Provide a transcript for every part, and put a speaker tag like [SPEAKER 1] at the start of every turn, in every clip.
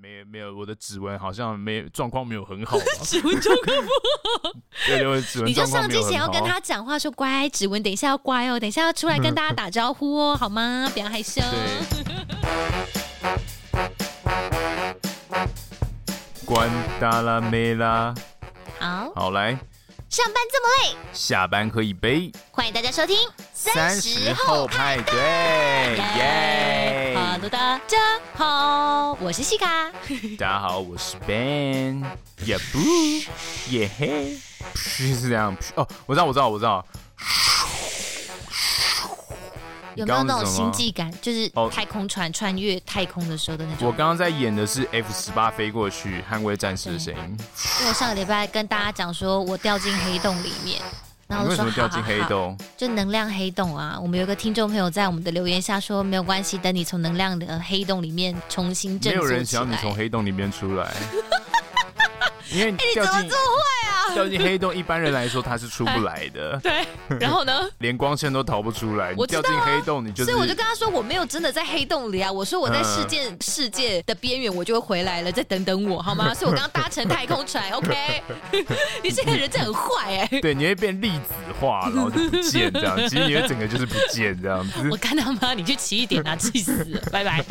[SPEAKER 1] 没没有，我的指纹好像没状况没有很好，
[SPEAKER 2] 指纹状况不好。
[SPEAKER 1] 对，我指纹
[SPEAKER 2] 你就上之前要跟他讲话，说乖，指纹等一下要乖哦，等一下要出来跟大家打招呼哦，好吗？不要害羞。
[SPEAKER 1] 关达拉梅拉，
[SPEAKER 2] 好，
[SPEAKER 1] 好来，
[SPEAKER 2] 上班这么累，
[SPEAKER 1] 下班喝一杯。
[SPEAKER 2] 欢迎大家收听
[SPEAKER 1] 三十后派对，耶！
[SPEAKER 2] 好的，大家好，我是西卡。
[SPEAKER 1] 大家好，我是 Ben。也不，也嘿，是这样。哦，我知道，我知道，我知道。
[SPEAKER 2] 有没有那种星际感？就是太空船穿越太空的时候的那种。
[SPEAKER 1] 我刚刚在演的是 F 十八飞过去捍卫战士的声音。
[SPEAKER 2] 因为我上个礼拜跟大家讲说，我掉进黑洞里面，然后我说
[SPEAKER 1] 为什么掉进黑洞？
[SPEAKER 2] 就能量黑洞啊！我们有个听众朋友在我们的留言下说，没有关系，等你从能量的黑洞里面重新振。
[SPEAKER 1] 没有人想要你从黑洞里面出来，因为
[SPEAKER 2] 你掉进。欸你怎么
[SPEAKER 1] 掉进黑洞，一般人来说他是出不来的。
[SPEAKER 2] 对，然后呢？
[SPEAKER 1] 连光线都逃不出来。
[SPEAKER 2] 我
[SPEAKER 1] 掉进黑洞，你就
[SPEAKER 2] 所以我就跟他说，我没有真的在黑洞里啊。我说我在世界世界的边缘，我就会回来了，再等等我好吗？所以我刚刚搭乘太空船，OK。你这个人真很坏哎。对，
[SPEAKER 1] 你会变粒子化，然后就不见这样。其实你会整个就是不见这样子。
[SPEAKER 2] 我看到吗，你去骑一点啊，气死了，拜拜。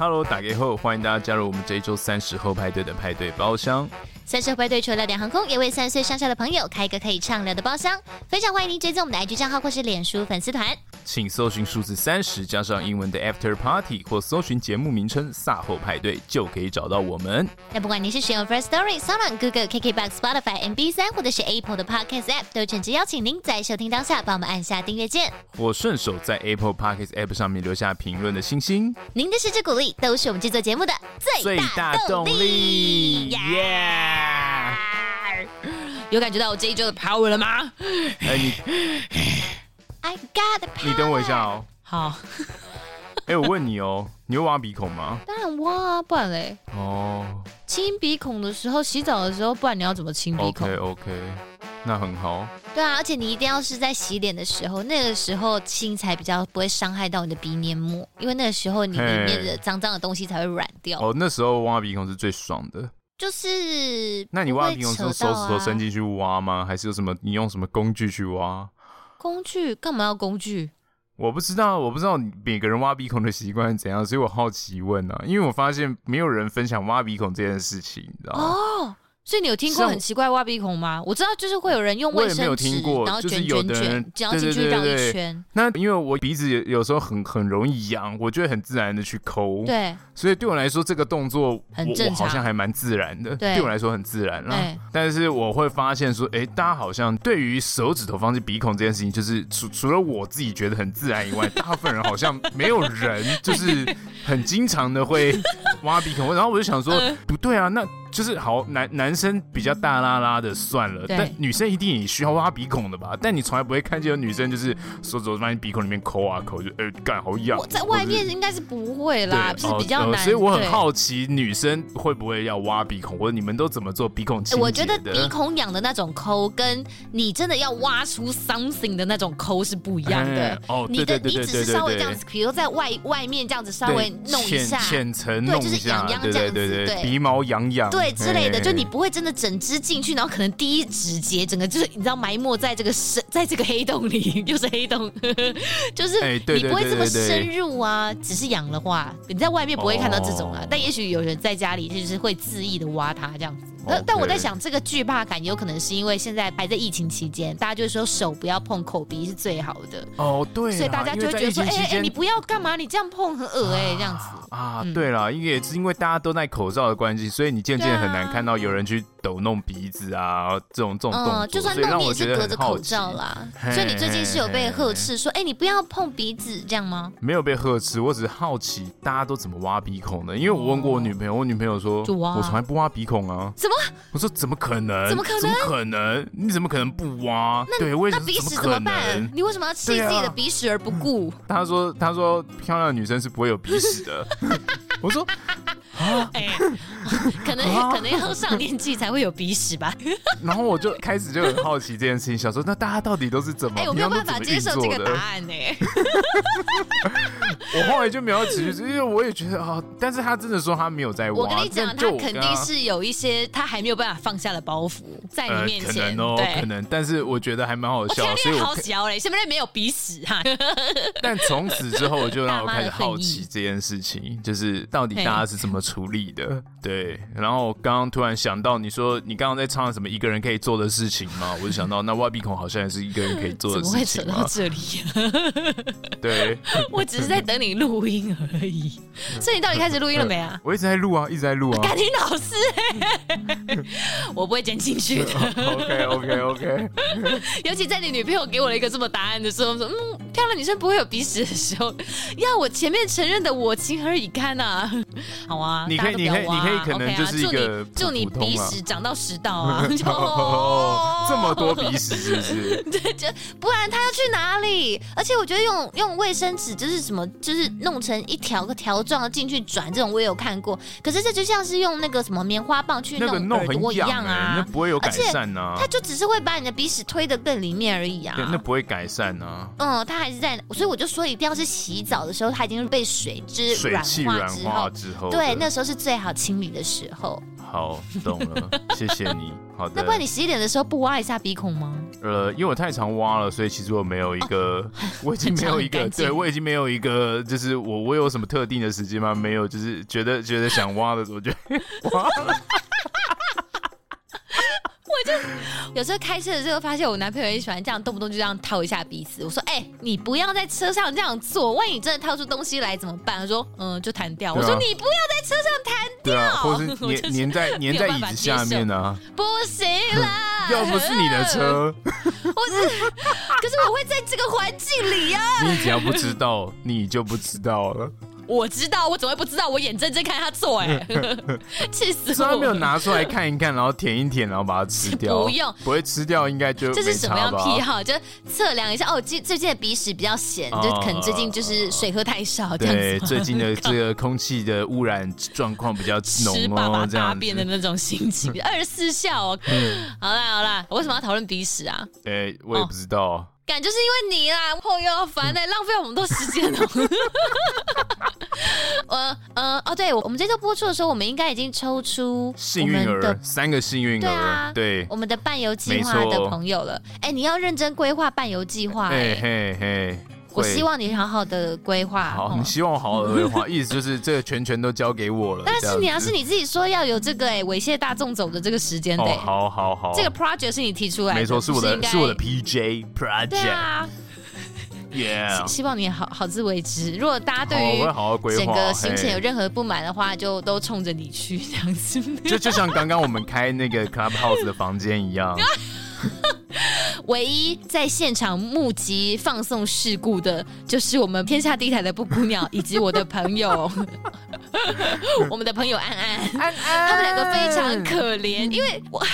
[SPEAKER 1] Hello，打给后，欢迎大家加入我们这一周三十后派对的派对包厢。
[SPEAKER 2] 三十后派对除了聊点航空，也为三岁上下的朋友开一个可以畅聊的包厢。非常欢迎您追踪我们的 IG 账号或是脸书粉丝团。
[SPEAKER 1] 请搜寻数字三十加上英文的 After Party，或搜寻节目名称“撒后派对”，就可以找到我们。
[SPEAKER 2] 那不管您是使用 First Story、SoundOn、Google、KKBox、Spotify、MB 三，或者是 Apple 的 Podcast App，都诚挚邀请您在收听当下帮我们按下订阅键，
[SPEAKER 1] 或顺手在 Apple Podcast App 上面留下评论的星星。
[SPEAKER 2] 您的支持鼓励都是我们制作节目的最大动力。耶！有感觉到我这一周的 power 了吗？
[SPEAKER 1] 哎，你。
[SPEAKER 2] I got the power.
[SPEAKER 1] 你等我一下哦。
[SPEAKER 2] 好。
[SPEAKER 1] 哎，我问你哦，你会挖鼻孔吗？
[SPEAKER 2] 当然挖啊，不然嘞。哦。清鼻孔的时候，洗澡的时候，不然你要怎么清鼻孔
[SPEAKER 1] ？OK OK，那很好。
[SPEAKER 2] 对啊，而且你一定要是在洗脸的时候，那个时候清才比较不会伤害到你的鼻黏膜，因为那个时候你里面的脏脏的东西才会软掉。
[SPEAKER 1] 哦，那时候挖鼻孔是最爽的。
[SPEAKER 2] 就是。
[SPEAKER 1] 那你挖鼻孔是用手指头伸进去挖吗？还是有什么？你用什么工具去挖？
[SPEAKER 2] 工具干嘛要工具？
[SPEAKER 1] 我不知道，我不知道每个人挖鼻孔的习惯是怎样，所以我好奇问啊，因为我发现没有人分享挖鼻孔这件事情，你知道吗？
[SPEAKER 2] 哦。所以你有听过很奇怪挖鼻孔吗？我知道，就是会有人用卫生纸，然后卷卷卷，然后进去绕一圈。
[SPEAKER 1] 那因为我鼻子有有时候很很容易痒，我就会很自然的去抠。
[SPEAKER 2] 对，
[SPEAKER 1] 所以对我来说这个动作
[SPEAKER 2] 很正常，
[SPEAKER 1] 好像还蛮自然的。对我来说很自然啦。但是我会发现说，哎，大家好像对于手指头放进鼻孔这件事情，就是除除了我自己觉得很自然以外，大部分人好像没有人就是很经常的会挖鼻孔。然后我就想说，不对啊，那。就是好男男生比较大拉拉的算了，但女生一定也需要挖鼻孔的吧？但你从来不会看见有女生就是手指头放进鼻孔里面抠啊抠，就呃干好痒。
[SPEAKER 2] 我在外面应该是不会啦，是比较难。
[SPEAKER 1] 所以我很好奇女生会不会要挖鼻孔，或者你们都怎么做鼻孔清洁的？
[SPEAKER 2] 我觉得鼻孔痒的那种抠，跟你真的要挖出 something 的那种抠是不一样的。哦，你的你只是稍微这样子，比如在外外面这样子稍微弄一下，
[SPEAKER 1] 浅层弄一下，
[SPEAKER 2] 对，就是痒痒这样子，对，
[SPEAKER 1] 鼻毛痒痒。
[SPEAKER 2] 对之类的，就你不会真的整只进去，然后可能第一指节整个就是你知道埋没在这个深，在这个黑洞里，又是黑洞，就是你不会这么深入啊。只是养的话，你在外面不会看到这种啊，但也许有人在家里就是会恣意的挖它这样子。Okay. 但我在想，这个惧怕感有可能是因为现在还在疫情期间，大家就是说手不要碰口鼻是最好的
[SPEAKER 1] 哦，对，
[SPEAKER 2] 所以大家就会觉得说，哎哎、欸欸，你不要干嘛？你这样碰很恶哎、欸，这样子
[SPEAKER 1] 啊，嗯、对了，因为也是因为大家都戴口罩的关系，所以你渐渐很难看到有人去抖弄鼻子啊这种这种动作，
[SPEAKER 2] 嗯、就算弄你也是隔着口罩啦。所以你最近是有被呵斥说，哎、欸，你不要碰鼻子这样吗？
[SPEAKER 1] 没有被呵斥，我只是好奇大家都怎么挖鼻孔的，因为我问过我女朋友，我女朋友说，我从来不挖鼻孔啊，
[SPEAKER 2] 什么？
[SPEAKER 1] 我说怎么？可能？
[SPEAKER 2] 怎么可能？
[SPEAKER 1] 怎么可能？你怎么可能不挖？
[SPEAKER 2] 那
[SPEAKER 1] 对，为什么？
[SPEAKER 2] 那鼻屎怎么办？你为什么要弃自己的鼻屎而不顾？
[SPEAKER 1] 他说：“他说漂亮的女生是不会有鼻屎的。”我说：“
[SPEAKER 2] 哎，可能可能要上年纪才会有鼻屎吧。
[SPEAKER 1] 然后我就开始就很好奇这件事情，想说那大家到底都是怎么？
[SPEAKER 2] 哎，我没有办法接受这个答案呢。
[SPEAKER 1] 我后来就没有持续，因为我也觉得啊，但是他真的说他没有在挖。
[SPEAKER 2] 我跟你讲，他肯定是有一些他还没有办法放下的包袱在你面前。
[SPEAKER 1] 可能哦，可能，但是我觉得还蛮好笑，所以
[SPEAKER 2] 好笑嘞，是不是没有鼻屎哈？
[SPEAKER 1] 但从此之后，我就让我开始好奇这件事情，就是到底大家是怎么处理的？对。然后我刚刚突然想到，你说你刚刚在唱什么一个人可以做的事情吗？我就想到，那挖鼻孔好像也是一个人可以做的事情。
[SPEAKER 2] 怎么会扯到这里？
[SPEAKER 1] 对，
[SPEAKER 2] 我只是在等你录音而已。所以你到底开始录音了没啊？
[SPEAKER 1] 我一直在录啊，一直在录啊。
[SPEAKER 2] 感情老师，我不会剪进去的。
[SPEAKER 1] OK OK OK。
[SPEAKER 2] 尤其在你女朋友给我了一个这么答案的时候，说嗯，漂亮女生不会有鼻屎的时候，要我前面承认的我情何以堪啊？好啊，
[SPEAKER 1] 你可以，你可以，你可以，可能就是一个
[SPEAKER 2] 祝你鼻屎长到食道啊！
[SPEAKER 1] 这么多鼻屎是不是？
[SPEAKER 2] 对，就不然他要去哪里？而且我觉得用用卫生纸就是什么，就是弄成一条个条状的进去转，这种我也有看过。可是这就像是用那个什么棉花棒去弄耳朵一样啊，
[SPEAKER 1] 那不会有改善啊。
[SPEAKER 2] 他就只是会把你的鼻屎推得更里面而已啊。
[SPEAKER 1] 对，那不会改善啊。
[SPEAKER 2] 嗯，它还是在，所以我就说一定要是洗澡的时候，它已经是被水汁软化之后，
[SPEAKER 1] 之后
[SPEAKER 2] 对，那时候是最好清理的时候。
[SPEAKER 1] 好，懂了，谢谢你。好的，
[SPEAKER 2] 那不然你洗脸的时候不挖一下鼻孔吗？
[SPEAKER 1] 呃，因为我太常挖了，所以其实我没有一个，哦、我已经没有一个，对我已经没有一个，就是我我有什么特定的时间吗？没有，就是觉得觉得想挖的时候就挖了。
[SPEAKER 2] 就 有时候开车的时候，发现我男朋友也喜欢这样，动不动就这样掏一下鼻子。我说：“哎、欸，你不要在车上这样做，万一你真的掏出东西来怎么办？”他说：“嗯，就弹掉。啊”我说：“你不要在车上弹掉，
[SPEAKER 1] 啊、或是粘 粘在粘在椅子下面呢、啊？
[SPEAKER 2] 不行啦，
[SPEAKER 1] 要不是你的车，
[SPEAKER 2] 我是，可是我会在这个环境里呀、啊。
[SPEAKER 1] 你只要不知道，你就不知道了。”
[SPEAKER 2] 我知道，我怎么会不知道？我眼睁睁看他做、欸，哎，气死我！
[SPEAKER 1] 他没有拿出来看一看，然后舔一舔，然后把它吃掉。
[SPEAKER 2] 不用，
[SPEAKER 1] 不会吃掉，应该就
[SPEAKER 2] 这是什么样癖好？就测量一下哦，最最近的鼻屎比较咸，哦、就可能最近就是水喝太少，这样子。
[SPEAKER 1] 对，最近的这个空气的污染状况比较浓哦，吃爸爸
[SPEAKER 2] 大便的那种心情，二十四孝哦。嗯、好啦好啦，我为什么要讨论鼻屎啊？
[SPEAKER 1] 哎、欸，我也不知道。哦
[SPEAKER 2] 感就是因为你啦，朋友要烦呢，浪费我们多时间哦。呃呃哦，对，我们这周播出的时候，我们应该已经抽出
[SPEAKER 1] 幸运儿三个幸运儿，对啊，对，
[SPEAKER 2] 我们的伴游计划的朋友了。哎，你要认真规划伴游计划，哎嘿嘿。我希望你好好的规划。
[SPEAKER 1] 好，你希望我好好的规划，意思就是这个全权都交给我了。
[SPEAKER 2] 但是你要是你自己说要有这个哎猥亵大众走的这个时间的。
[SPEAKER 1] 好好好，
[SPEAKER 2] 这个 project 是你提出来的，
[SPEAKER 1] 没错，是我的，是我的 PJ project。对
[SPEAKER 2] 啊，Yeah。希望你好好自为之。如果大家对于整个行程有任何不满的话，就都冲着你去这样子。
[SPEAKER 1] 就就像刚刚我们开那个 Clubhouse 的房间一样。
[SPEAKER 2] 唯一在现场目击放送事故的，就是我们天下第一台的布谷鸟，以及我的朋友，我们的朋友安安，安安，他们两个非常可怜，因为我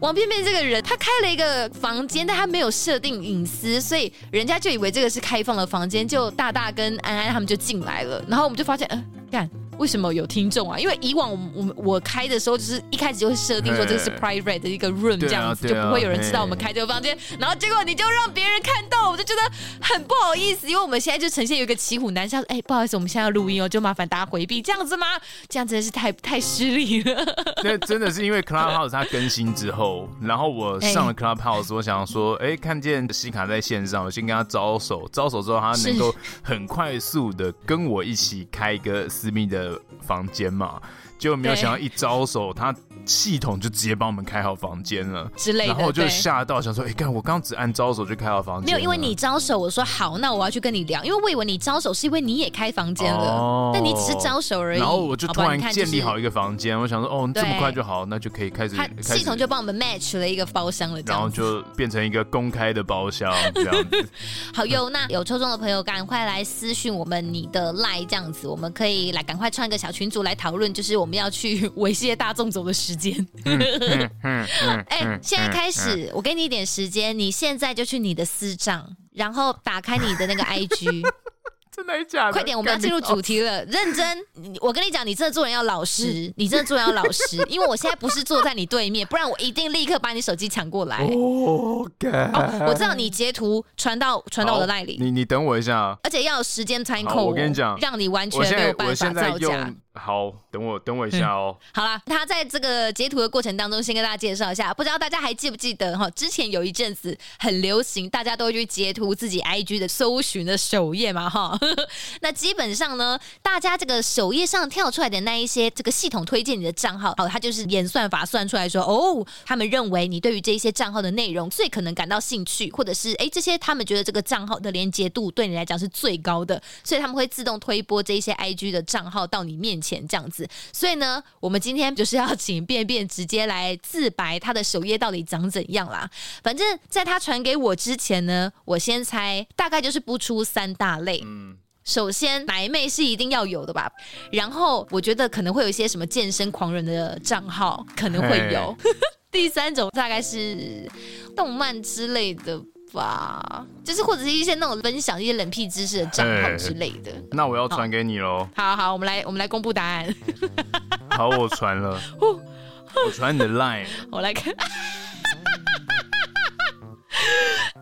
[SPEAKER 2] 王便便这个人，他开了一个房间，但他没有设定隐私，所以人家就以为这个是开放的房间，就大大跟安安他们就进来了，然后我们就发现，嗯、呃，干。为什么有听众啊？因为以往我我我开的时候，就是一开始就会设定说这个是 private 的一个 room 这样子，就不会有人知道我们开这个房间。然后结果你就让别人看到，我就觉得很不好意思，因为我们现在就呈现有一个骑虎难下。哎，不好意思，我们现在要录音哦，就麻烦大家回避，这样子吗？这样真的是太太失礼了。
[SPEAKER 1] 那真的是因为 Clubhouse 它更新之后，然后我上了 Clubhouse，我想说，哎，看见西卡在线上，我先跟他招手，招手之后他能够很快速的跟我一起开一个私密的房间。嘛，就没有想到一招手，他系统就直接帮我们开好房间了
[SPEAKER 2] 之类的，
[SPEAKER 1] 然后我就吓到，想说，哎，干，我刚只按招手就开好房间，
[SPEAKER 2] 没有，因为你招手，我说好，那我要去跟你聊，因为我以为你招手是因为你也开房间了，但你只是招手而已。
[SPEAKER 1] 然后我就突然建立好一个房间，我想说，哦，这么快就好，那就可以开始。
[SPEAKER 2] 系统就帮我们 match 了一个包厢了，
[SPEAKER 1] 然后就变成一个公开的包厢这样子。
[SPEAKER 2] 好哟，那有抽中的朋友赶快来私讯我们你的 line 这样子，我们可以来赶快创一个小群组来讨论，就是我们要去 猥亵大众走的时间。哎，现在开始，我给你一点时间，你现在就去你的私账，然后打开你的那个 IG，真
[SPEAKER 1] 的假的？
[SPEAKER 2] 快点，我们要进入主题了，认真。我跟你讲，你这做人要老实，你这做人要老实，因为我现在不是坐在你对面，不然我一定立刻把你手机抢过来。
[SPEAKER 1] 哦，
[SPEAKER 2] 我知道你截图传到传到我的赖里，
[SPEAKER 1] 你你等我一下，
[SPEAKER 2] 而且要有时间 time code。
[SPEAKER 1] 我跟你讲，
[SPEAKER 2] 让你完全没有办法造假。
[SPEAKER 1] 好，等我等我一下哦。
[SPEAKER 2] 嗯、好了，他在这个截图的过程当中，先跟大家介绍一下，不知道大家还记不记得哈？之前有一阵子很流行，大家都会去截图自己 IG 的搜寻的首页嘛哈。那基本上呢，大家这个首页上跳出来的那一些这个系统推荐你的账号，哦，它就是演算法算出来说，哦，他们认为你对于这些账号的内容最可能感到兴趣，或者是哎这些他们觉得这个账号的连接度对你来讲是最高的，所以他们会自动推播这些 IG 的账号到你面前这样子，所以呢，我们今天就是要请便便直接来自白他的首页到底长怎样啦。反正在他传给我之前呢，我先猜大概就是不出三大类。嗯，首先白妹是一定要有的吧，然后我觉得可能会有一些什么健身狂人的账号可能会有，第三种大概是动漫之类的。吧，就是或者是一些那种分享一些冷僻知识的账号之类的。
[SPEAKER 1] 那我要传给你喽。
[SPEAKER 2] 好好，我们来我们来公布答案。
[SPEAKER 1] 好，我传了。我传你的 line。
[SPEAKER 2] 我来看。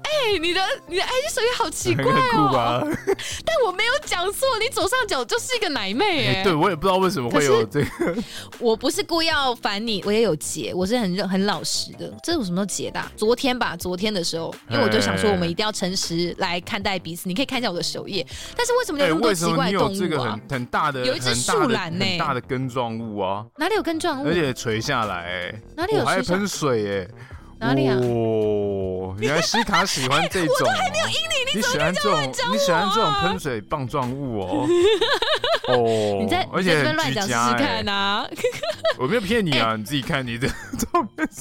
[SPEAKER 2] 哎、欸，你的你的 IG 首页好奇怪哦，但我没有讲错，你左上角就是一个奶妹哎、
[SPEAKER 1] 欸。对，我也不知道为什么会有这个。
[SPEAKER 2] 我不是故意要烦你，我也有结，我是很很老实的。这是我什么时候截的、啊？昨天吧，昨天的时候，因为我就想说，我们一定要诚实来看待彼此。你可以看一下我的首页，但是为什么有那么多奇怪的动物啊？欸、这个很
[SPEAKER 1] 很大的，
[SPEAKER 2] 有一只树懒呢，
[SPEAKER 1] 很大的根状物啊，
[SPEAKER 2] 哪里有根状物？
[SPEAKER 1] 而且垂下来、欸，
[SPEAKER 2] 哪里有？
[SPEAKER 1] 还喷水哎、欸。
[SPEAKER 2] 哪里啊？
[SPEAKER 1] 哦，原来西卡喜欢这种、哦欸，我都还没有阴你，你喜欢这种，你喜欢这种喷水棒状物哦。哦，
[SPEAKER 2] 你在而且乱讲试试看啊！
[SPEAKER 1] 我没有骗你啊，欸、你自己看你的。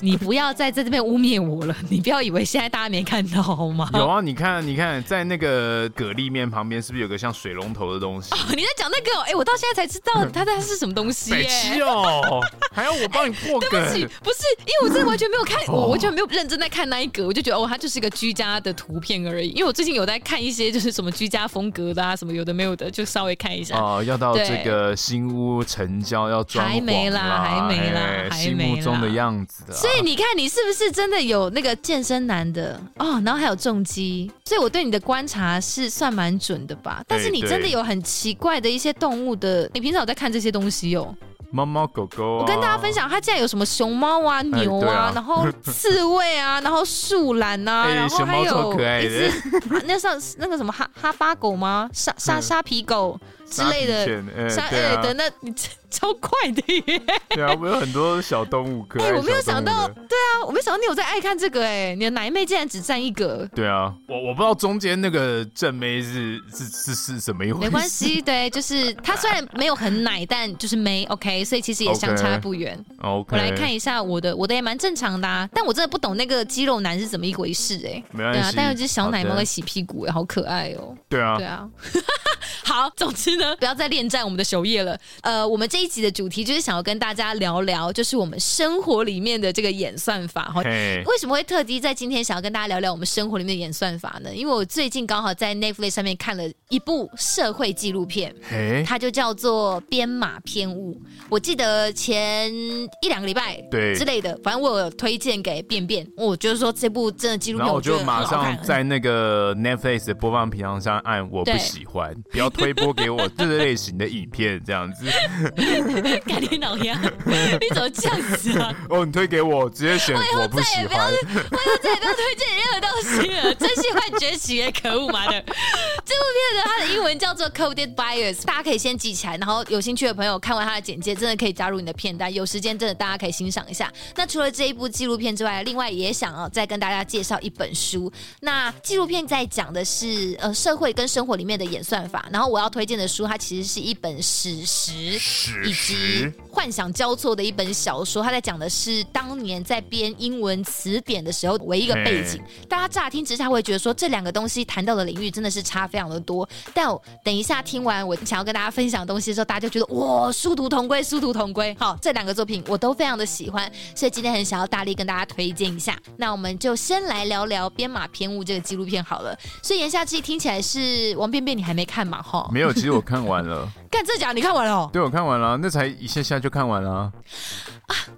[SPEAKER 2] 你不要再在这边污蔑我了，你不要以为现在大家没看到好吗？
[SPEAKER 1] 有啊，你看，你看，在那个蛤蜊面旁边是不是有个像水龙头的东西？
[SPEAKER 2] 哦、你在讲那个？哎、欸，我到现在才知道它它是什么东西耶、欸！
[SPEAKER 1] 哦，还要我帮你破梗？
[SPEAKER 2] 对不起，不是，因为我真的完全没有看，我完全。没有认真在看那一格，我就觉得哦，它就是一个居家的图片而已。因为我最近有在看一些就是什么居家风格的啊，什么有的没有的，就稍微看一下。
[SPEAKER 1] 哦，要到这个新屋成交要装潢
[SPEAKER 2] 还没啦，还没啦，欸、还没啦。心目中的样子的。所以你看，你是不是真的有那个健身男的哦？然后还有重击，所以我对你的观察是算蛮准的吧？但是你真的有很奇怪的一些动物的，你平常有在看这些东西哦？
[SPEAKER 1] 猫猫狗狗、啊，
[SPEAKER 2] 我跟大家分享，它竟然有什么熊猫啊、牛啊，啊 然后刺猬啊，然后树懒啊，欸、然后还有一只、啊、那上那个什么哈哈巴狗吗？沙沙沙皮狗之类的，沙哎、欸、的那你。超快的耶！
[SPEAKER 1] 对啊，我有很多小动物可爱。哎、欸，我没有想到，
[SPEAKER 2] 对啊，我没想到你有在爱看这个哎，你的奶妹竟然只占一个。
[SPEAKER 1] 对啊，我我不知道中间那个正妹是是是是什么一回事。
[SPEAKER 2] 没关系，对，就是她虽然没有很奶，但就是没，OK，所以其实也相差不远。
[SPEAKER 1] OK，
[SPEAKER 2] 我来看一下我的，我的也蛮正常的啊，但我真的不懂那个肌肉男是怎么一回事哎。
[SPEAKER 1] 没关系。
[SPEAKER 2] 对啊，但有只小奶猫在洗屁股哎，好可爱哦。
[SPEAKER 1] 对啊，
[SPEAKER 2] 对啊。好，总之呢，不要再恋战我们的首页了。呃，我们这一集的主题就是。想要跟大家聊聊，就是我们生活里面的这个演算法哈。为什么会特地在今天想要跟大家聊聊我们生活里面的演算法呢？因为我最近刚好在 Netflix 上面看了一部社会纪录片它就叫做《编码偏误》。我记得前一两个礼拜对之类的，反正我有推荐给便便。我就是说这部真的纪录片，
[SPEAKER 1] 我就马上在那个 Netflix 的播放频道上按我不喜欢，不要推播给我这类型的影片，这样子。
[SPEAKER 2] 你脑样？你怎么这样子啊？
[SPEAKER 1] 哦，你推给我，直接选我不喜欢。我以后再也不要，
[SPEAKER 2] 推荐你任何东西了。真心快崛起也可恶妈的！这部片呢，它的英文叫做《Coded Bias》，大家可以先记起来，然后有兴趣的朋友看完它的简介，真的可以加入你的片单。有时间真的大家可以欣赏一下。那除了这一部纪录片之外，另外也想要再跟大家介绍一本书。那纪录片在讲的是呃社会跟生活里面的演算法，然后我要推荐的书，它其实是一本史实，
[SPEAKER 1] 史
[SPEAKER 2] 以及。幻想交错的一本小说，他在讲的是当年在编英文词典的时候为一个背景。大家乍听之下会觉得说，这两个东西谈到的领域真的是差非非常的多。但我等一下听完我想要跟大家分享的东西的时候，大家就觉得哇，殊途同归，殊途同归。好，这两个作品我都非常的喜欢，所以今天很想要大力跟大家推荐一下。那我们就先来聊聊《编码偏误》这个纪录片好了。所以言下之意听起来是王便便，你还没看嘛？哈，
[SPEAKER 1] 没有，其实我看完了。
[SPEAKER 2] 干这假？你看完了哦？
[SPEAKER 1] 对，我看完了，那才一下下就看完了。啊，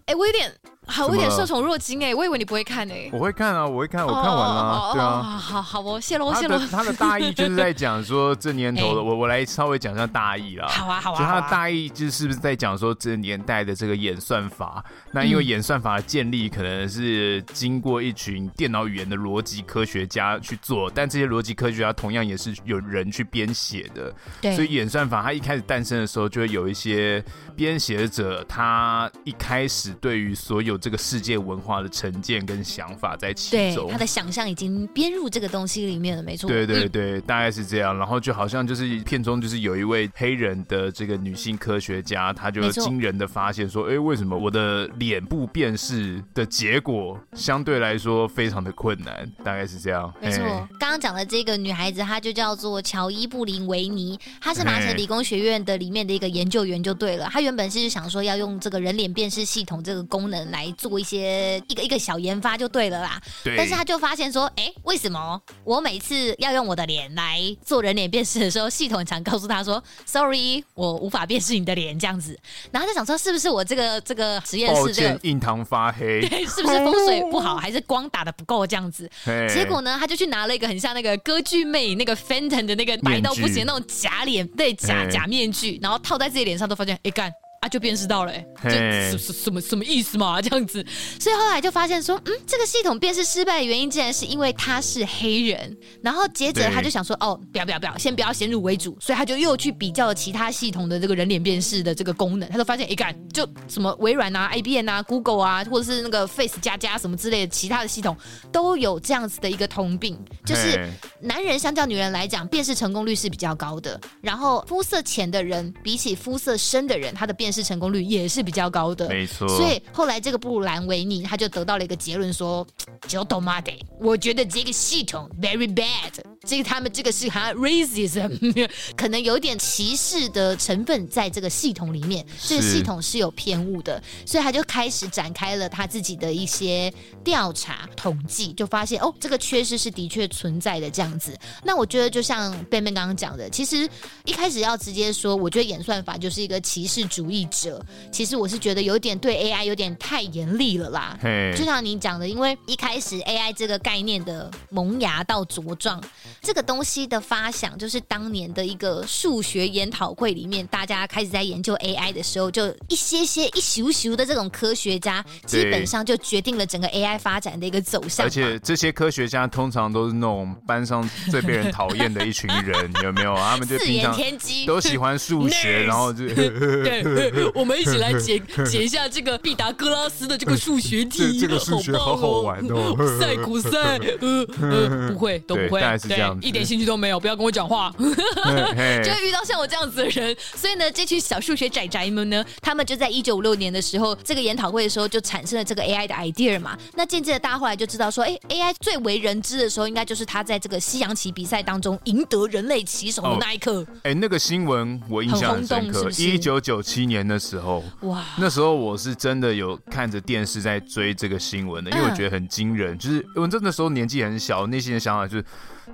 [SPEAKER 2] 哎，我有点。好，我有点受宠若惊哎，我以为你不会看哎。
[SPEAKER 1] 我会看啊，我会看，我看完了，对啊。
[SPEAKER 2] 好好，我谢了，我谢了。
[SPEAKER 1] 他的大意就是在讲说，这年头的 我，我来稍微讲一下大意啦。
[SPEAKER 2] 好啊，好啊。
[SPEAKER 1] 就他的大意就是不是在讲说，这年代的这个演算法，那因为演算法的建立可能是经过一群电脑语言的逻辑科学家去做，但这些逻辑科学家同样也是有人去编写的。对。所以演算法它一开始诞生的时候，就会有一些编写者，他一开始对于所有这个世界文化的成见跟想法在其中，
[SPEAKER 2] 对，他的想象已经编入这个东西里面了，没错。
[SPEAKER 1] 对对对，嗯、大概是这样。然后就好像就是片中就是有一位黑人的这个女性科学家，她就惊人的发现说，哎，为什么我的脸部辨识的结果相对来说非常的困难？大概是这样。
[SPEAKER 2] 没错，刚刚讲的这个女孩子，她就叫做乔伊布林维尼，她是麻省理工学院的里面的一个研究员就对了。她原本是想说要用这个人脸辨识系统这个功能来做一些。一个一个小研发就对了啦，对。但是他就发现说，哎，为什么我每次要用我的脸来做人脸辨识的时候，系统常告诉他说，sorry，我无法辨识你的脸这样子。然后他就想说，是不是我这个这个实验室这个
[SPEAKER 1] 印堂发黑，
[SPEAKER 2] 对，是不是风水不好，还是光打的不够这样子？结果呢，他就去拿了一个很像那个歌剧魅那个 Fenton 的那个白到不行那种假脸，对，假假面具，然后套在自己脸上，都发现，哎干。啊，就辨识到了，哎，这是什么什么意思嘛？这样子，所以后来就发现说，嗯，这个系统辨识失败的原因，竟然是因为他是黑人。然后接着他就想说，哦，不要不要不要，先不要先入为主。所以他就又去比较了其他系统的这个人脸辨识的这个功能，他就发现，哎，干，就什么微软啊、IBM 啊、Google 啊，或者是那个 Face 加加什么之类的其他的系统，都有这样子的一个通病，就是男人相较女人来讲，辨识成功率是比较高的。然后肤色浅的人比起肤色深的人，他的辨识成功率也是比较高的，没错。所以后来这个布兰维尼他就得到了一个结论说，就他妈的，我觉得这个系统 very bad。这个他们这个是好像 racism，可能有点歧视的成分在这个系统里面，这个系统是有偏误的，所以他就开始展开了他自己的一些调查统计，就发现哦，这个缺失是的确存在的这样子。那我觉得就像贝贝刚刚讲的，其实一开始要直接说，我觉得演算法就是一个歧视主义者，其实我是觉得有点对 AI 有点太严厉了啦。就像你讲的，因为一开始 AI 这个概念的萌芽到茁壮。这个东西的发想，就是当年的一个数学研讨会里面，大家开始在研究 AI 的时候，就一些些一咻咻的这种科学家，基本上就决定了整个 AI 发展的一个走向。而
[SPEAKER 1] 且这些科学家通常都是那种班上最被人讨厌的一群人，有没有？他们就
[SPEAKER 2] 四眼天机，
[SPEAKER 1] 都喜欢数学，然后就
[SPEAKER 2] 对，我们一起来 解 解一下这个毕达哥拉斯的这个数学题，
[SPEAKER 1] 这个数学好好玩哦，
[SPEAKER 2] 赛古赛，呃呃，不会都不会，
[SPEAKER 1] 大概是这样。
[SPEAKER 2] 一点兴趣都没有，不要跟我讲话，就会遇到像我这样子的人。所以呢，这群小数学宅宅们呢，他们就在一九五六年的时候，这个研讨会的时候就产生了这个 AI 的 idea 嘛。那渐渐的，大家后来就知道说，哎，AI 最为人知的时候，应该就是他在这个西洋棋比赛当中赢得人类棋手的那一刻。
[SPEAKER 1] 哎、哦，那个新闻我印象很深刻，一九九七年的时候，哇，那时候我是真的有看着电视在追这个新闻的，因为我觉得很惊人，嗯、就是我真的时候年纪很小，内心的想法就是。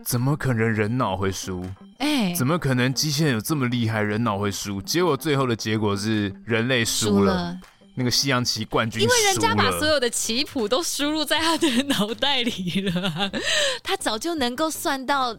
[SPEAKER 1] 怎么可能人脑会输？哎，怎么可能机器人有这么厉害，人脑会输？结果最后的结果是人类，输了那个西洋棋冠军，
[SPEAKER 2] 因为人家把所有的棋谱都输入在他的 脑袋里了，他早就能够算到。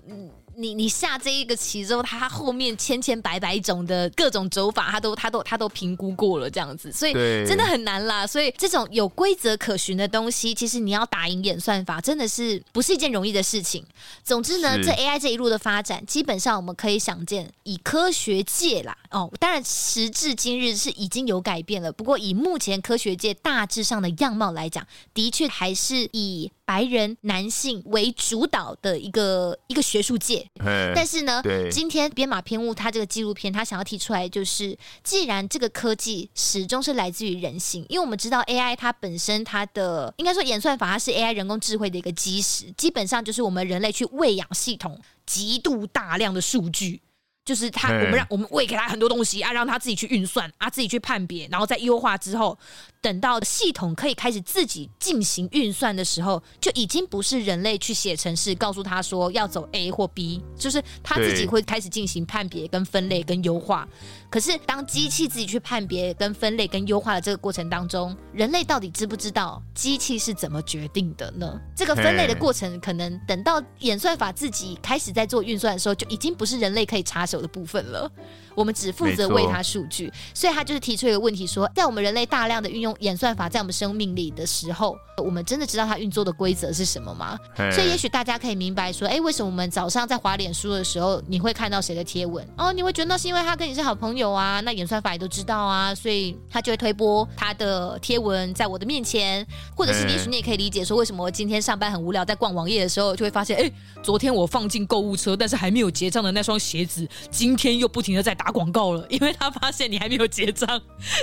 [SPEAKER 2] 你你下这一个棋之后，他后面千千百百种的各种走法，他都他都他都评估过了这样子，所以真的很难啦。所以这种有规则可循的东西，其实你要打赢演算法，真的是不是一件容易的事情。总之呢，这 AI 这一路的发展，基本上我们可以想见，以科学界啦，哦，当然时至今日是已经有改变了。不过以目前科学界大致上的样貌来讲，的确还是以白人男性为主导的一个一个学术界。。但是呢，今天编码偏误他这个纪录片，他想要提出来就是，既然这个科技始终是来自于人性，因为我们知道 AI 它本身它的应该说演算法，它是 AI 人工智慧的一个基石，基本上就是我们人类去喂养系统极度大量的数据。就是他，我们让我们喂给他很多东西啊，让他自己去运算啊，自己去判别，然后再优化之后，等到系统可以开始自己进行运算的时候，就已经不是人类去写程式告诉他说要走 A 或 B，就是他自己会开始进行判别、跟分类、跟优化。可是当机器自己去判别、跟分类、跟优化的这个过程当中，人类到底知不知道机器是怎么决定的呢？这个分类的过程，可能等到演算法自己开始在做运算的时候，就已经不是人类可以插手的部分了。我们只负责喂它数据，所以他就是提出一个问题说，在我们人类大量的运用演算法在我们生命里的时候，我们真的知道它运作的规则是什么吗？所以也许大家可以明白说，哎，为什么我们早上在滑脸书的时候，你会看到谁的贴文？哦，你会觉得那是因为他跟你是好朋友啊，那演算法也都知道啊，所以他就会推播他的贴文在我的面前，或者是也许你也可以理解说，为什么我今天上班很无聊，在逛网页的时候就会发现，哎，昨天我放进购物车但是还没有结账的那双鞋子，今天又不停的在打。广告了，因为他发现你还没有结账，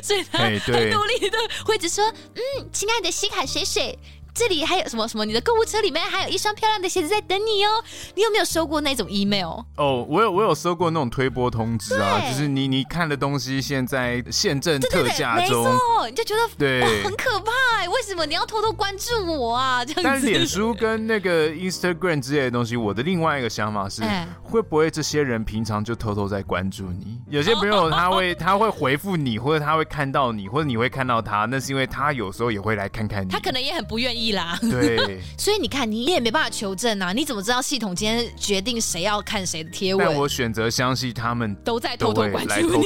[SPEAKER 2] 所以他很努力的或者说：“嗯，亲爱的西卡水水。”这里还有什么什么？你的购物车里面还有一双漂亮的鞋子在等你哦。你有没有收过那种 email？
[SPEAKER 1] 哦，我有，我有收过那种推播通知啊，就是你你看的东西现在现正特价中，
[SPEAKER 2] 没错，你就觉得对很可怕。为什么你要偷偷关注我啊？这样子。
[SPEAKER 1] 但脸书跟那个 Instagram 之类的东西，我的另外一个想法是，欸、会不会这些人平常就偷偷在关注你？有些朋友 他会他会回复你，或者他会看到你，或者你会看到他，那是因为他有时候也会来看看你。
[SPEAKER 2] 他可能也很不愿意。啦，
[SPEAKER 1] 对，
[SPEAKER 2] 所以你看，你也没办法求证啊！你怎么知道系统今天决定谁要看谁的贴文？
[SPEAKER 1] 但我选择相信他们
[SPEAKER 2] 都在偷偷关注你。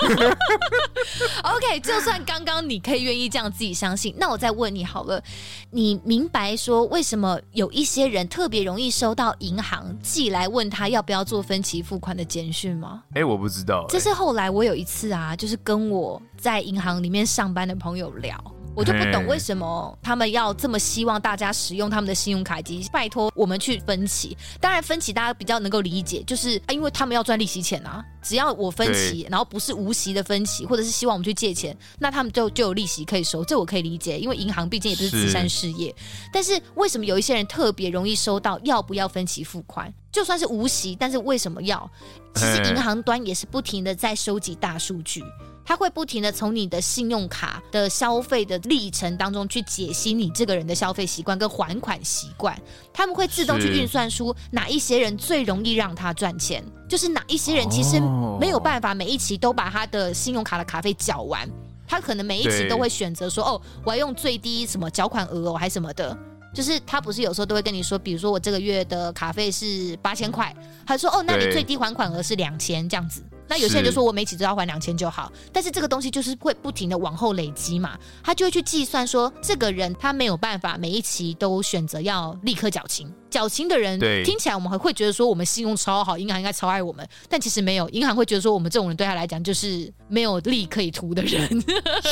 [SPEAKER 2] OK，就算刚刚你可以愿意这样自己相信，那我再问你好了，你明白说为什么有一些人特别容易收到银行寄来问他要不要做分期付款的简讯吗？
[SPEAKER 1] 哎、欸，我不知道、欸。
[SPEAKER 2] 这是后来我有一次啊，就是跟我在银行里面上班的朋友聊。我就不懂为什么他们要这么希望大家使用他们的信用卡及，拜托我们去分期。当然分期大家比较能够理解，就是啊，因为他们要赚利息钱啊。只要我分期，然后不是无息的分期，或者是希望我们去借钱，那他们就就有利息可以收，这我可以理解，因为银行毕竟也不是慈善事业。但是为什么有一些人特别容易收到要不要分期付款？就算是无息，但是为什么要？其实银行端也是不停的在收集大数据。他会不停的从你的信用卡的消费的历程当中去解析你这个人的消费习惯跟还款习惯，他们会自动去运算出哪一些人最容易让他赚钱，就是哪一些人其实没有办法每一期都把他的信用卡的卡费缴完，他可能每一期都会选择说哦，我要用最低什么缴款额哦，还什么的，就是他不是有时候都会跟你说，比如说我这个月的卡费是八千块，他说哦，那你最低还款额是两千这样子。那有些人就说，我每期只要还两千就好，但是这个东西就是会不停的往后累积嘛，他就会去计算说，这个人他没有办法每一期都选择要立刻缴清。缴清的人听起来我们还会觉得说，我们信用超好，银行应该超爱我们，但其实没有，银行会觉得说，我们这种人对他来讲就是没有利可以图的人。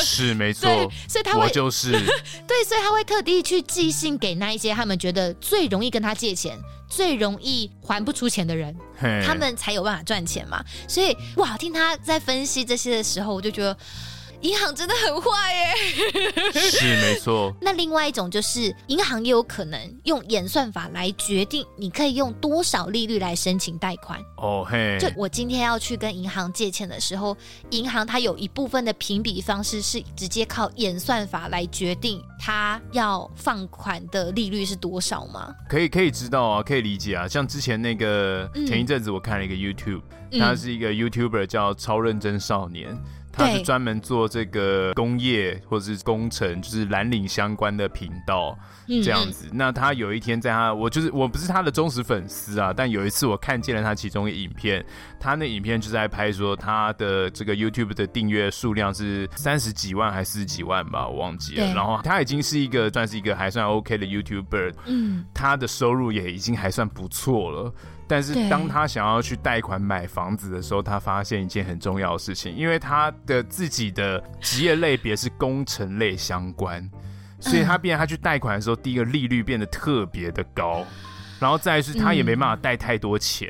[SPEAKER 1] 是 没错，
[SPEAKER 2] 所以他会
[SPEAKER 1] 我就是
[SPEAKER 2] 对，所以他会特地去寄信给那一些他们觉得最容易跟他借钱。最容易还不出钱的人，他们才有办法赚钱嘛。所以哇，听他在分析这些的时候，我就觉得。银行真的很坏耶，
[SPEAKER 1] 是没错。
[SPEAKER 2] 那另外一种就是，银行也有可能用演算法来决定你可以用多少利率来申请贷款。
[SPEAKER 1] 哦嘿，
[SPEAKER 2] 就我今天要去跟银行借钱的时候，银行它有一部分的评比方式是直接靠演算法来决定它要放款的利率是多少吗？
[SPEAKER 1] 可以可以知道啊，可以理解啊。像之前那个前一阵子我看了一个 YouTube，他、嗯、是一个 YouTuber 叫超认真少年。他是专门做这个工业或者是工程，就是蓝领相关的频道这样子。那他有一天在他，我就是我不是他的忠实粉丝啊，但有一次我看见了他其中一个影片，他那影片就在拍说他的这个 YouTube 的订阅数量是三十几万还是四十几万吧，我忘记了。然后他已经是一个算是一个还算 OK 的 YouTuber，嗯，他的收入也已经还算不错了。但是当他想要去贷款买房子的时候，他发现一件很重要的事情，因为他的自己的职业类别是工程类相关，所以他变他去贷款的时候，第一个利率变得特别的高。然后再是他也没办法贷太多钱，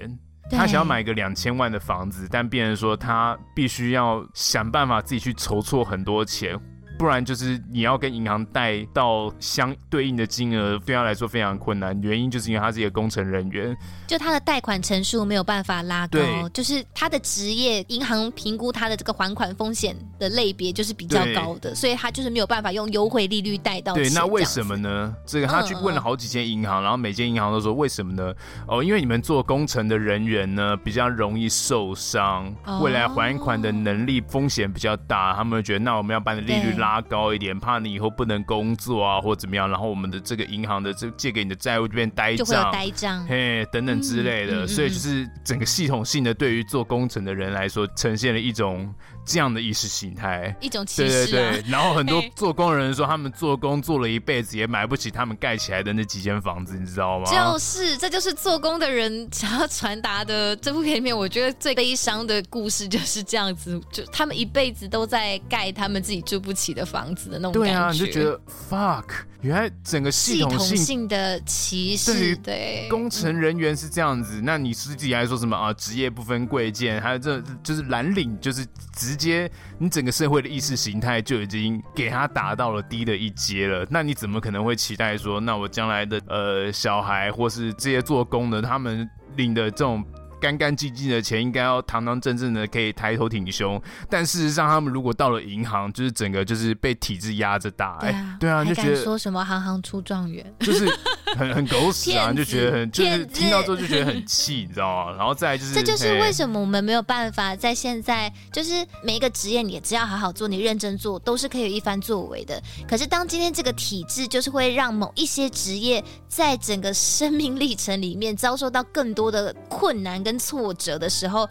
[SPEAKER 1] 嗯、他想要买个两千万的房子，但变成说他必须要想办法自己去筹措很多钱。不然就是你要跟银行贷到相对应的金额，对他来说非常困难。原因就是因为他是一个工程人员，
[SPEAKER 2] 就他的贷款成数没有办法拉高，就是他的职业，银行评估他的这个还款风险的类别就是比较高的，所以他就是没有办法用优惠利率贷到。
[SPEAKER 1] 对，那为什么呢？这个他去问了好几间银行，嗯嗯，然后每间银行都说为什么呢？哦，因为你们做工程的人员呢比较容易受伤，未来还款的能力风险比较大，他们会觉得那我们要把你的利率拉。拉高一点，怕你以后不能工作啊，或怎么样，然后我们的这个银行的这借给你的债务就变呆账，
[SPEAKER 2] 呆账，
[SPEAKER 1] 嘿，等等之类的，嗯、所以就是整个系统性的，对于做工程的人来说，呈现了一种。这样的意识形态，
[SPEAKER 2] 一种歧视、啊。对对对，
[SPEAKER 1] 然后很多做工的人说，他们做工做了一辈子，也买不起他们盖起来的那几间房子，你知道吗？
[SPEAKER 2] 就是，这就是做工的人想要传达的。这部片里面，我觉得最悲伤的故事就是这样子，就他们一辈子都在盖他们自己住不起的房子的那种感觉。对啊，
[SPEAKER 1] 你就觉得 fuck，原来整个系统性，
[SPEAKER 2] 的歧视，对
[SPEAKER 1] 工程人员是这样子。嗯、那你实际还说什么啊？职业不分贵贱，还有这就是蓝领，就是直。接你整个社会的意识形态就已经给他达到了低的一阶了，那你怎么可能会期待说，那我将来的呃小孩或是这些做工的他们领的这种。干干净净的钱应该要堂堂正正的可以抬头挺胸，但事实上他们如果到了银行，就是整个就是被体制压着打。哎、欸，对啊，就觉得
[SPEAKER 2] 说什么行行出状元，
[SPEAKER 1] 就是很很狗屎啊，就觉得很就是听到之后就觉得很气，你知道吗？然后再来就是
[SPEAKER 2] 这就是为什么我们没有办法在现在就是每一个职业，你只要好好做，你认真做，都是可以有一番作为的。可是当今天这个体制就是会让某一些职业在整个生命历程里面遭受到更多的困难跟挫折的时候，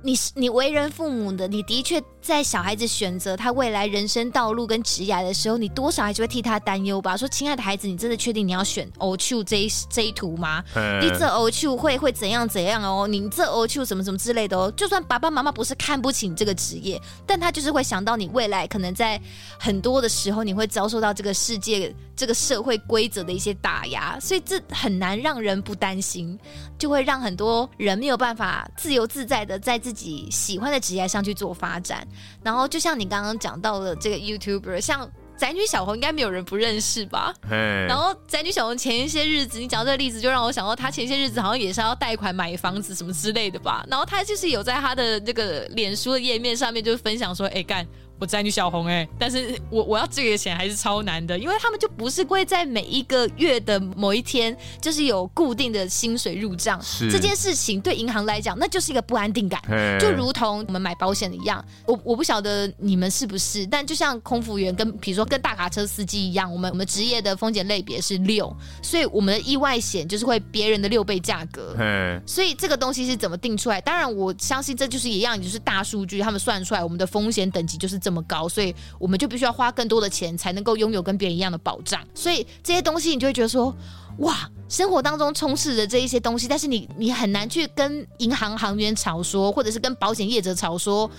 [SPEAKER 2] 你你为人父母的，你的确。在小孩子选择他未来人生道路跟职业的时候，你多少还是会替他担忧吧？说，亲爱的孩子，你真的确定你要选 O 丘这一这一图吗？你这 O 丘会会怎样怎样哦？你这 O 丘什么什么之类的哦？就算爸爸妈妈不是看不起你这个职业，但他就是会想到你未来可能在很多的时候，你会遭受到这个世界这个社会规则的一些打压，所以这很难让人不担心，就会让很多人没有办法自由自在的在自己喜欢的职业上去做发展。然后就像你刚刚讲到的这个 YouTuber，像宅女小红，应该没有人不认识吧.然后宅女小红前一些日子，你讲到这个例子，就让我想到她前些日子好像也是要贷款买房子什么之类的吧？然后她就是有在她的那个脸书的页面上面就分享说：“哎干。”我宅女小红哎、欸，但是我我要这个钱还是超难的，因为他们就不是会在每一个月的某一天，就是有固定的薪水入账。是这件事情对银行来讲，那就是一个不安定感，就如同我们买保险的一样。我我不晓得你们是不是，但就像空服员跟比如说跟大卡车司机一样，我们我们职业的风险类别是六，所以我们的意外险就是会别人的六倍价格。所以这个东西是怎么定出来？当然我相信这就是一样，就是大数据他们算出来我们的风险等级就是这么高，所以我们就必须要花更多的钱才能够拥有跟别人一样的保障。所以这些东西你就会觉得说，哇，生活当中充斥着这一些东西，但是你你很难去跟银行行员吵说，或者是跟保险业者吵说，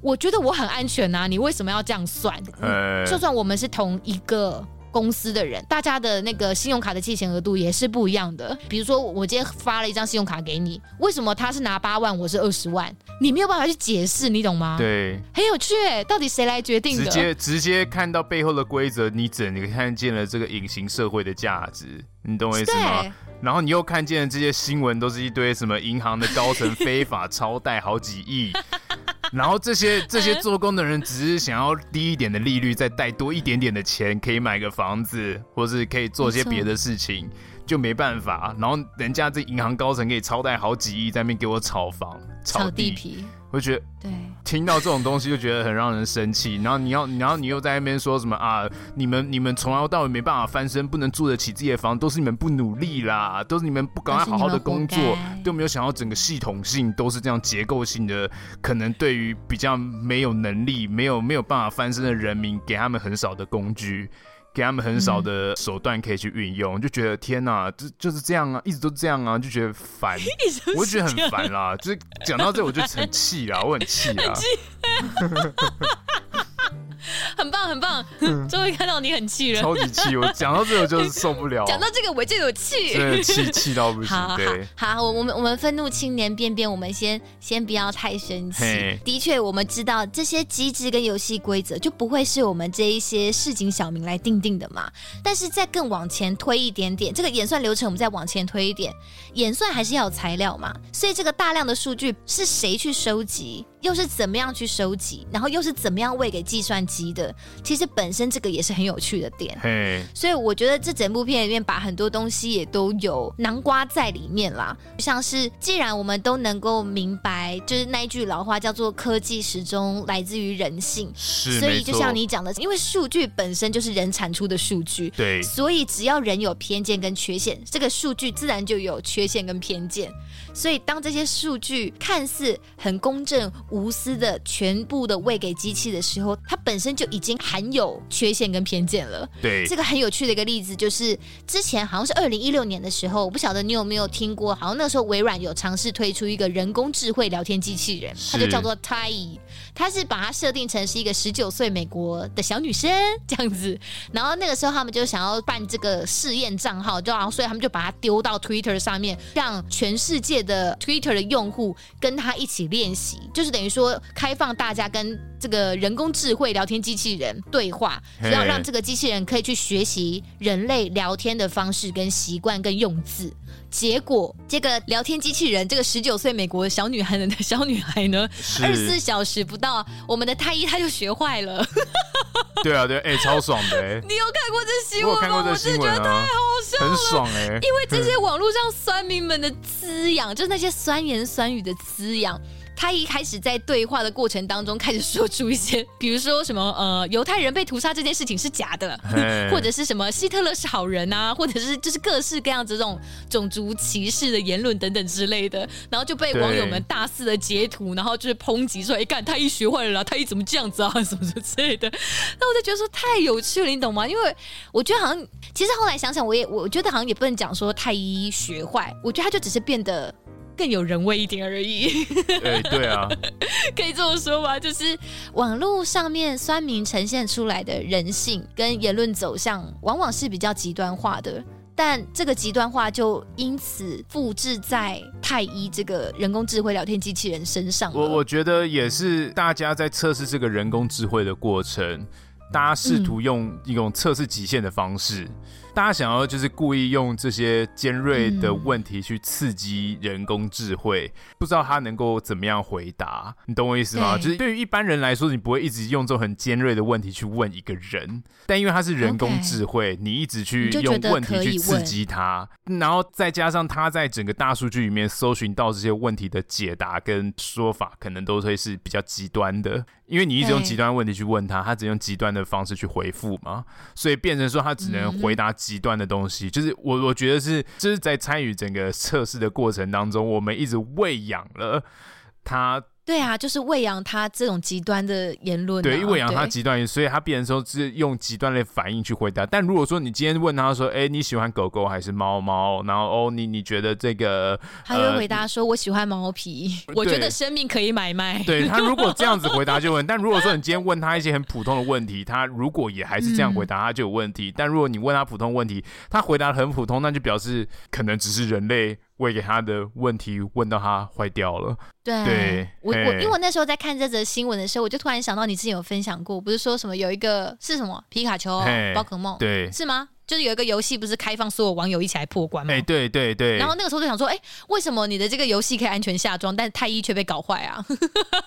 [SPEAKER 2] 我觉得我很安全啊，你为什么要这样算？嗯，就算我们是同一个。公司的人，大家的那个信用卡的借钱额度也是不一样的。比如说，我今天发了一张信用卡给你，为什么他是拿八万，我是二十万？你没有办法去解释，你懂吗？
[SPEAKER 1] 对，
[SPEAKER 2] 很有趣，到底谁来决定的？
[SPEAKER 1] 直接直接看到背后的规则，你整个看见了这个隐形社会的价值，你懂我意思吗？然后你又看见了这些新闻，都是一堆什么银行的高层非法 超贷好几亿。然后这些 这些做工的人只是想要低一点的利率，再贷多一点点的钱，可以买个房子，或是可以做些别的事情，就没办法。然后人家这银行高层可以超贷好几亿，在那边给我炒房、炒地皮。我觉得，对，听到这种东西就觉得很让人生气。然后你要，然后你又在那边说什么啊？你们你们从来到尾没办法翻身，不能住得起自己的房，都是你们不努力啦，都是你们不赶快好好的工作，都没有想到整个系统性都是这样结构性的。可能对于比较没有能力、没有没有办法翻身的人民，给他们很少的工具。给他们很少的手段可以去运用，嗯、就觉得天哪，就就是这样啊，一直都这样啊，就觉得烦，我就觉得很烦啦。就是讲到这，我就很气啦，我很气啦。
[SPEAKER 2] 很棒很棒，终于看到你很气了，
[SPEAKER 1] 超级气！我讲到这个就是受不了，
[SPEAKER 2] 讲到这个我就有气，
[SPEAKER 1] 真的气气到不行。好，
[SPEAKER 2] 好，我我们我们愤怒青年便便，我们先先不要太生气。的确，我们知道这些机制跟游戏规则就不会是我们这一些市井小民来定定的嘛。但是再更往前推一点点，这个演算流程我们再往前推一点，演算还是要有材料嘛。所以这个大量的数据是谁去收集？又是怎么样去收集，然后又是怎么样喂给计算机的？其实本身这个也是很有趣的点。嘿，所以我觉得这整部片里面把很多东西也都有南瓜在里面啦。像是既然我们都能够明白，就是那一句老话叫做“科技始终来自于人性”，
[SPEAKER 1] 是，
[SPEAKER 2] 所以就像你讲的，因为数据本身就是人产出的数据，
[SPEAKER 1] 对，
[SPEAKER 2] 所以只要人有偏见跟缺陷，这个数据自然就有缺陷跟偏见。所以当这些数据看似很公正，无私的全部的喂给机器的时候，它本身就已经含有缺陷跟偏见了。
[SPEAKER 1] 对，
[SPEAKER 2] 这个很有趣的一个例子就是，之前好像是二零一六年的时候，我不晓得你有没有听过，好像那时候微软有尝试推出一个人工智慧聊天机器人，它就叫做 Tai。他是把它设定成是一个十九岁美国的小女生这样子，然后那个时候他们就想要办这个试验账号，就然后所以他们就把它丢到 Twitter 上面，让全世界的 Twitter 的用户跟他一起练习，就是等于说开放大家跟这个人工智慧聊天机器人对话，要让这个机器人可以去学习人类聊天的方式跟习惯跟用字。结果，这个聊天机器人，这个十九岁美国小女孩的小女孩呢，二十四小时不到，我们的太医她就学坏了。
[SPEAKER 1] 对啊，对，哎、欸，超爽的哎！
[SPEAKER 2] 你有看过这新闻吗？
[SPEAKER 1] 我看过这新闻啊，
[SPEAKER 2] 太好笑了，
[SPEAKER 1] 很爽哎！
[SPEAKER 2] 因为这些网络上酸民们的滋养，就是那些酸言酸语的滋养。他一开始在对话的过程当中，开始说出一些，比如说什么呃，犹太人被屠杀这件事情是假的，或者是什么希特勒是好人啊，或者是就是各式各样这种种族歧视的言论等等之类的，然后就被网友们大肆的截图，然后就是抨击说，哎，干他一学坏了啦，他一怎么这样子啊，什么什么之类的。那我就觉得说太有趣了，你懂吗？因为我觉得好像，其实后来想想，我也我觉得好像也不能讲说太一学坏，我觉得他就只是变得。更有人味一点而已。
[SPEAKER 1] 对对啊，
[SPEAKER 2] 可以这么说吧，就是网络上面酸民呈现出来的人性跟言论走向，往往是比较极端化的。但这个极端化就因此复制在太一这个人工智慧聊天机器人身上。
[SPEAKER 1] 我我觉得也是，大家在测试这个人工智慧的过程，大家试图用一种测试极限的方式。嗯大家想要就是故意用这些尖锐的问题去刺激人工智慧，嗯、不知道他能够怎么样回答，你懂我意思吗？就是对于一般人来说，你不会一直用这种很尖锐的问题去问一个人，但因为他是人工智慧.你一直去用问题去刺激他，然后再加上他在整个大数据里面搜寻到这些问题的解答跟说法，可能都会是比较极端的。因为你一直用极端问题去问他，他只用极端的方式去回复嘛，所以变成说他只能回答极端的东西。就是我我觉得是，就是在参与整个测试的过程当中，我们一直喂养了他。
[SPEAKER 2] 对啊，就是喂养他这种极端的言论、啊。
[SPEAKER 1] 对，喂养他极端，所以他变成说是用极端的反应去回答。但如果说你今天问他说：“哎，你喜欢狗狗还是猫猫？”然后哦，你你觉得这个，
[SPEAKER 2] 他就会回答说：“呃、我喜欢毛皮，我觉得生命可以买卖。
[SPEAKER 1] 对” 对他如果这样子回答就问，但如果说你今天问他一些很普通的问题，他如果也还是这样回答，他就有问题。嗯、但如果你问他普通问题，他回答很普通，那就表示可能只是人类。喂给他的问题问到他坏掉了。
[SPEAKER 2] 对，
[SPEAKER 1] 对
[SPEAKER 2] 我我因为我那时候在看这则新闻的时候，我就突然想到你之前有分享过，不是说什么有一个是什么皮卡丘宝可梦，
[SPEAKER 1] 对，
[SPEAKER 2] 是吗？就是有一个游戏，不是开放所有网友一起来破关吗？
[SPEAKER 1] 哎，对对对。
[SPEAKER 2] 然后那个时候就想说，哎，为什么你的这个游戏可以安全下装，但是太一却被搞坏啊？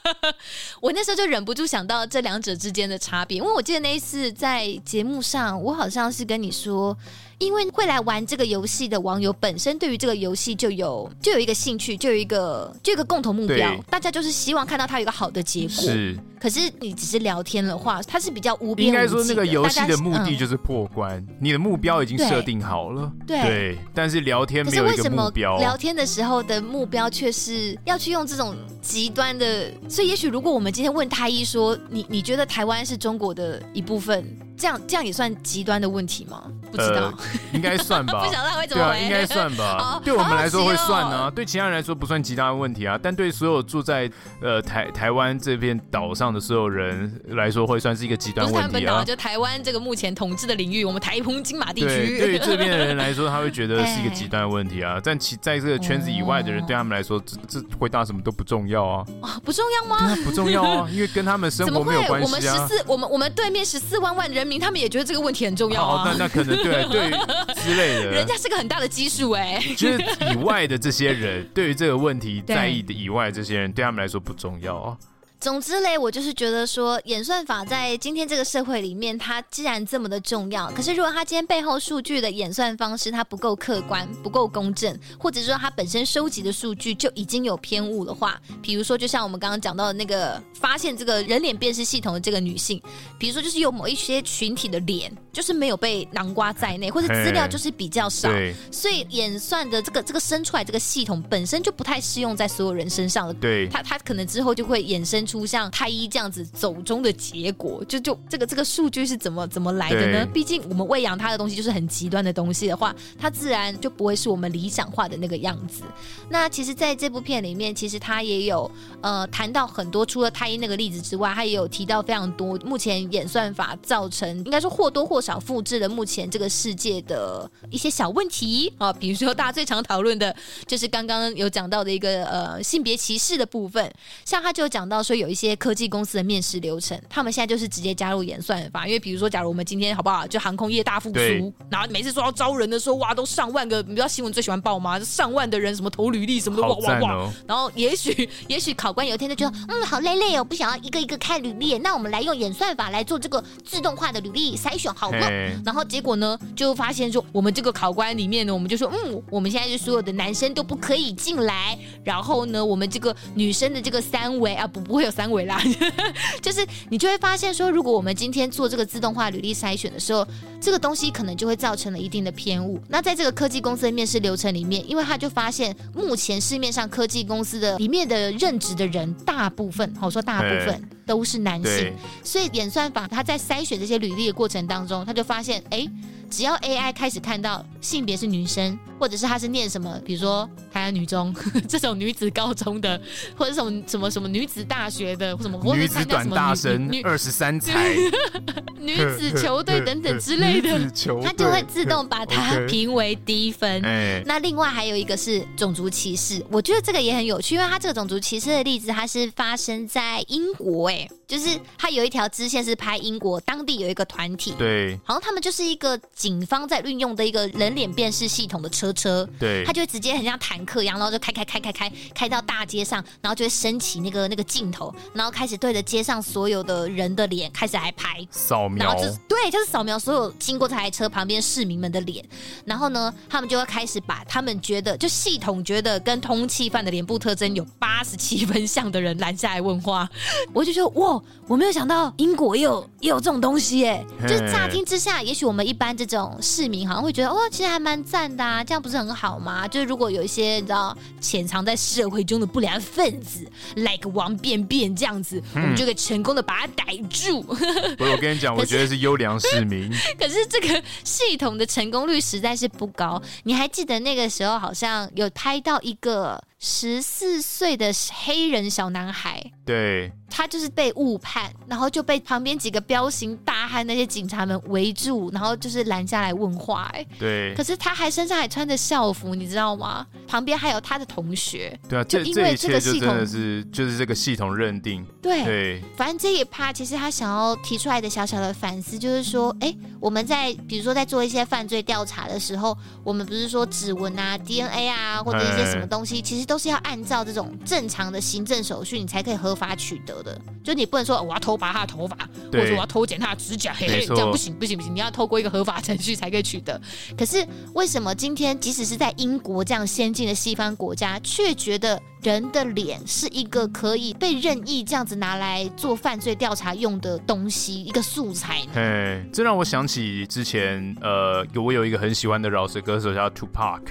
[SPEAKER 2] 我那时候就忍不住想到这两者之间的差别，因为我记得那一次在节目上，我好像是跟你说。因为会来玩这个游戏的网友本身对于这个游戏就有就有一个兴趣，就有一个就有一个共同目标，大家就是希望看到它有一个好的结果。是，可是你只是聊天的话，它是比较无边无际的。应该说，那
[SPEAKER 1] 个游戏的目的就是破关，嗯、你的目标已经设定好了。对，对，但是聊天没有一个目标。
[SPEAKER 2] 聊天的时候的目标却是要去用这种极端的，所以也许如果我们今天问太一说，你你觉得台湾是中国的一部分？这样这样也算极端的问题吗？不不知道，
[SPEAKER 1] 应该算吧？
[SPEAKER 2] 不晓得他会怎么回？
[SPEAKER 1] 应该算吧。对我们来说会算呢，对其他人来说不算极大的问题啊。但对所有住在呃台台湾这片岛上的所有人来说，会算是一个极端问题啊。
[SPEAKER 2] 就台湾这个目前统治的领域，我们台澎金马地区，
[SPEAKER 1] 对 于这边的人来说，他会觉得是一个极端的问题啊。但其在这个圈子以外的人，对他们来说，这这回答什么都不重要啊。
[SPEAKER 2] 不重要吗？
[SPEAKER 1] 不重要啊，因为跟他们生活没有关系啊。
[SPEAKER 2] 我们十四，我们我们对面十四万万人民，他们也觉得这个问题很重要啊。
[SPEAKER 1] 那那可能对对之类的，
[SPEAKER 2] 人家是个很大的基数哎。
[SPEAKER 1] 就是以外的这些人，对于这个问题在意的以外这些人，对他们来说不重要啊。
[SPEAKER 2] 总之嘞，我就是觉得说，演算法在今天这个社会里面，它既然这么的重要，可是如果它今天背后数据的演算方式它不够客观、不够公正，或者说它本身收集的数据就已经有偏误的话，比如说就像我们刚刚讲到的那个发现这个人脸辨识系统的这个女性，比如说就是有某一些群体的脸就是没有被囊括在内，或者资料就是比较少，所以演算的这个这个生出来这个系统本身就不太适用在所有人身上的，
[SPEAKER 1] 对，
[SPEAKER 2] 它它可能之后就会衍生。出像太医这样子走中的结果，就就这个这个数据是怎么怎么来的呢？毕竟我们喂养它的东西就是很极端的东西的话，它自然就不会是我们理想化的那个样子。那其实，在这部片里面，其实他也有呃谈到很多，除了太医那个例子之外，他也有提到非常多目前演算法造成，应该说或多或少复制了目前这个世界的一些小问题啊，比如说大家最常讨论的就是刚刚有讲到的一个呃性别歧视的部分，像他就讲到说。有一些科技公司的面试流程，他们现在就是直接加入演算法，因为比如说，假如我们今天好不好，就航空业大复苏，然后每次说要招人的时候，哇，都上万个，你知道新闻最喜欢报吗？上万的人什么投履历什么的，哇哇哇，然后也许 也许考官有一天就觉得，嗯，好累累哦，不想要一个一个看履历，那我们来用演算法来做这个自动化的履历筛选，好了。然后结果呢，就发现说，我们这个考官里面呢，我们就说，嗯，我们现在就所有的男生都不可以进来，然后呢，我们这个女生的这个三围啊，不不会有。三维啦，就是你就会发现说，如果我们今天做这个自动化履历筛选的时候，这个东西可能就会造成了一定的偏误。那在这个科技公司的面试流程里面，因为他就发现，目前市面上科技公司的里面的任职的人，大部分，我说大部分都是男性，所以演算法他在筛选这些履历的过程当中，他就发现，哎。只要 AI 开始看到性别是女生，或者是她是念什么，比如说台湾女中 这种女子高中的，或者什么什么什么女子大学的，或什么女子短大生、二十三才、女子球队等等之类的，它就会自动把它评为低分。Okay. 那另外还有一个是种族歧视，我觉得这个也很有趣，因为它这个种族歧视的例子，它是发生在英国，哎，就是它有一条支线是拍英国当地有一个团体，对，好像他们就是一个。警方在运用的一个人脸辨识系统的车车，对，他就会直接很像坦克一样，然后就开开开开开开到大街上，然后就会升起那个那个镜头，然后开始对着街上所有的人的脸开始来拍。扫描，然后就是对，就是扫描所有经过这台车旁边市民们的脸，然后呢，他们就会开始把他们觉得就系统觉得跟通缉犯的脸部特征有八十七分像的人拦下来问话，我就觉得哇，我没有想到英国也有也有这种东西哎，就是乍听之下，也许我们一般这。种市民好像会觉得哦，其实还蛮赞的啊，这样不是很好吗？就是如果有一些你知道潜藏在社会中的不良分子，like 王便便这样子，嗯、我们就可以成功的把他逮住。不
[SPEAKER 1] 是，我跟你讲，我觉得是优良市民。
[SPEAKER 2] 可是这个系统的成功率实在是不高。你还记得那个时候好像有拍到一个。十四岁的黑人小男孩，对，他就是被误判，然后就被旁边几个彪形大汉那些警察们围住，然后就是拦下来问话，哎，对。可是他还身上还穿着校服，你知道吗？旁边还有他的同学，
[SPEAKER 1] 对啊，就因为这个系统是就是这个系统认定，
[SPEAKER 2] 对对。反正这一趴其实他想要提出来的小小的反思就是说，哎，我们在比如说在做一些犯罪调查的时候，我们不是说指纹啊、DNA 啊，或者一些什么东西，其实。都是要按照这种正常的行政手续，你才可以合法取得的。就你不能说我要偷拔他的头发，或者说我要偷剪他的指甲，嘿嘿，这样不行不行不行，你要透过一个合法程序才可以取得。可是为什么今天即使是在英国这样先进的西方国家，却觉得人的脸是一个可以被任意这样子拿来做犯罪调查用的东西，一个素材呢？
[SPEAKER 1] 嘿，这让我想起之前呃，我有一个很喜欢的饶舌歌手叫 Tupac。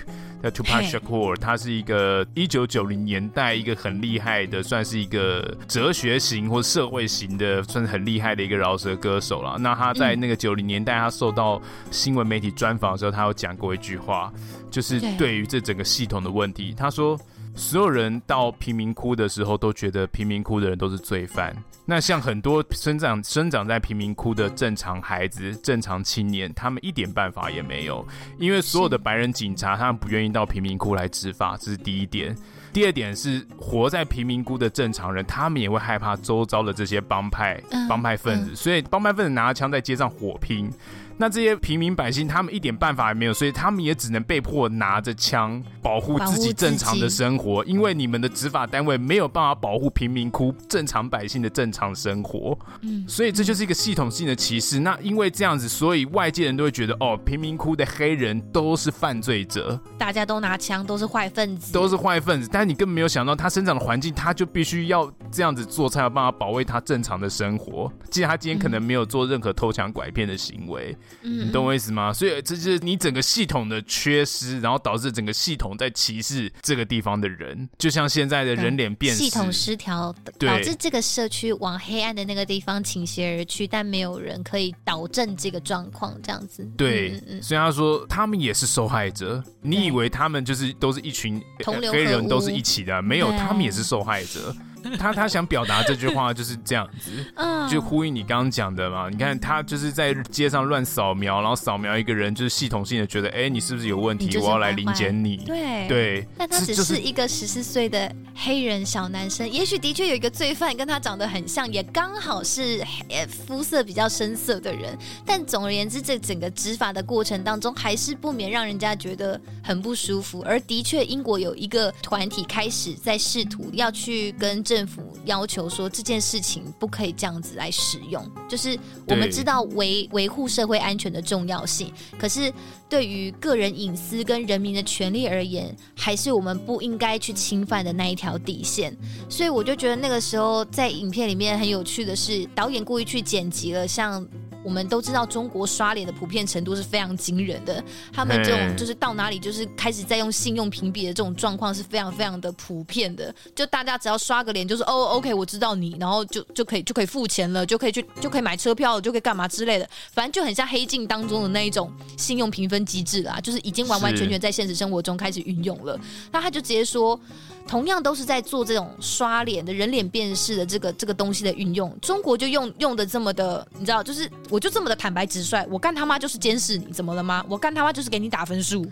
[SPEAKER 1] 叫 Tupac Shakur，他是一个一九九零年代一个很厉害的，算是一个哲学型或社会型的，算是很厉害的一个饶舌歌手了。那他在那个九零年代，他受到新闻媒体专访的时候，他有讲过一句话，就是对于这整个系统的问题，他说。所有人到贫民窟的时候，都觉得贫民窟的人都是罪犯。那像很多生长生长在贫民窟的正常孩子、正常青年，他们一点办法也没有，因为所有的白人警察，他们不愿意到贫民窟来执法，这是第一点。第二点是，活在贫民窟的正常人，他们也会害怕周遭的这些帮派、帮派分子，所以帮派分子拿着枪在街上火拼。那这些平民百姓，他们一点办法也没有，所以他们也只能被迫拿着枪保护自己正常的生活，因为你们的执法单位没有办法保护贫民窟正常百姓的正常生活。嗯，所以这就是一个系统性的歧视。那因为这样子，所以外界人都会觉得，哦，贫民窟的黑人都是犯罪者，
[SPEAKER 2] 大家都拿枪，都是坏分子，
[SPEAKER 1] 都是坏分子。但是你根本没有想到，他生长的环境，他就必须要这样子做，才有办法保卫他正常的生活。既然他今天可能没有做任何偷抢拐骗的行为。你懂我意思吗？所以这就是你整个系统的缺失，然后导致整个系统在歧视这个地方的人，就像现在的人脸辨识
[SPEAKER 2] 系统失调，导致这个社区往黑暗的那个地方倾斜而去，但没有人可以导正这个状况，这样子。
[SPEAKER 1] 对，嗯嗯，所以他说他们也是受害者。你以为他们就是都是一群黑人都是一起的？没有，他们也是受害者。他他想表达这句话就是这样子，嗯，就呼应你刚刚讲的嘛。你看他就是在街上乱扫描，然后扫描一个人，就是系统性的觉得，哎，你是不是有问题？我要来临检你。对对，
[SPEAKER 2] 但他只是一个十四岁的黑人小男生，也许的确有一个罪犯跟他长得很像，也刚好是肤色比较深色的人。但总而言之，这整个执法的过程当中，还是不免让人家觉得很不舒服。而的确，英国有一个团体开始在试图要去跟这。政府要求说，这件事情不可以这样子来使用，就是我们知道维维护社会安全的重要性，可是对于个人隐私跟人民的权利而言，还是我们不应该去侵犯的那一条底线。所以我就觉得那个时候在影片里面很有趣的是，导演故意去剪辑了像。我们都知道中国刷脸的普遍程度是非常惊人的，他们这种就是到哪里就是开始在用信用评比的这种状况是非常非常的普遍的，就大家只要刷个脸就是哦，OK，我知道你，然后就就可以就可以付钱了，就可以去就可以买车票了，就可以干嘛之类的，反正就很像黑镜当中的那一种信用评分机制啦，就是已经完完全全在现实生活中开始运用了。那他就直接说。同样都是在做这种刷脸的人脸辨识的这个这个东西的运用，中国就用用的这么的，你知道，就是我就这么的坦白直率，我干他妈就是监视你，怎么了吗？我干他妈就是给你打分数，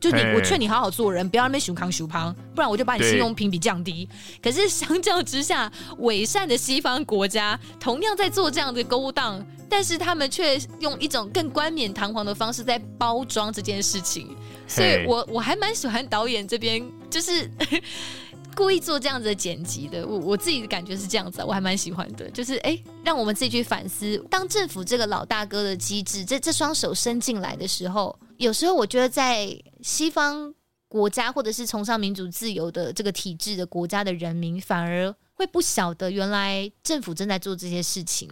[SPEAKER 2] 就你，我劝你好好做人，不要那边熊康熊胖，不然我就把你信用评比降低。可是相较之下，伪善的西方国家同样在做这样的勾当，但是他们却用一种更冠冕堂皇的方式在包装这件事情。所以我我还蛮喜欢导演这边，就是 故意做这样子的剪辑的。我我自己的感觉是这样子，我还蛮喜欢的。就是哎、让我们自己去反思，当政府这个老大哥的机制，这这双手伸进来的时候，有时候我觉得在西方国家或者是崇尚民主自由的这个体制的国家的人民，反而会不晓得原来政府正在做这些事情。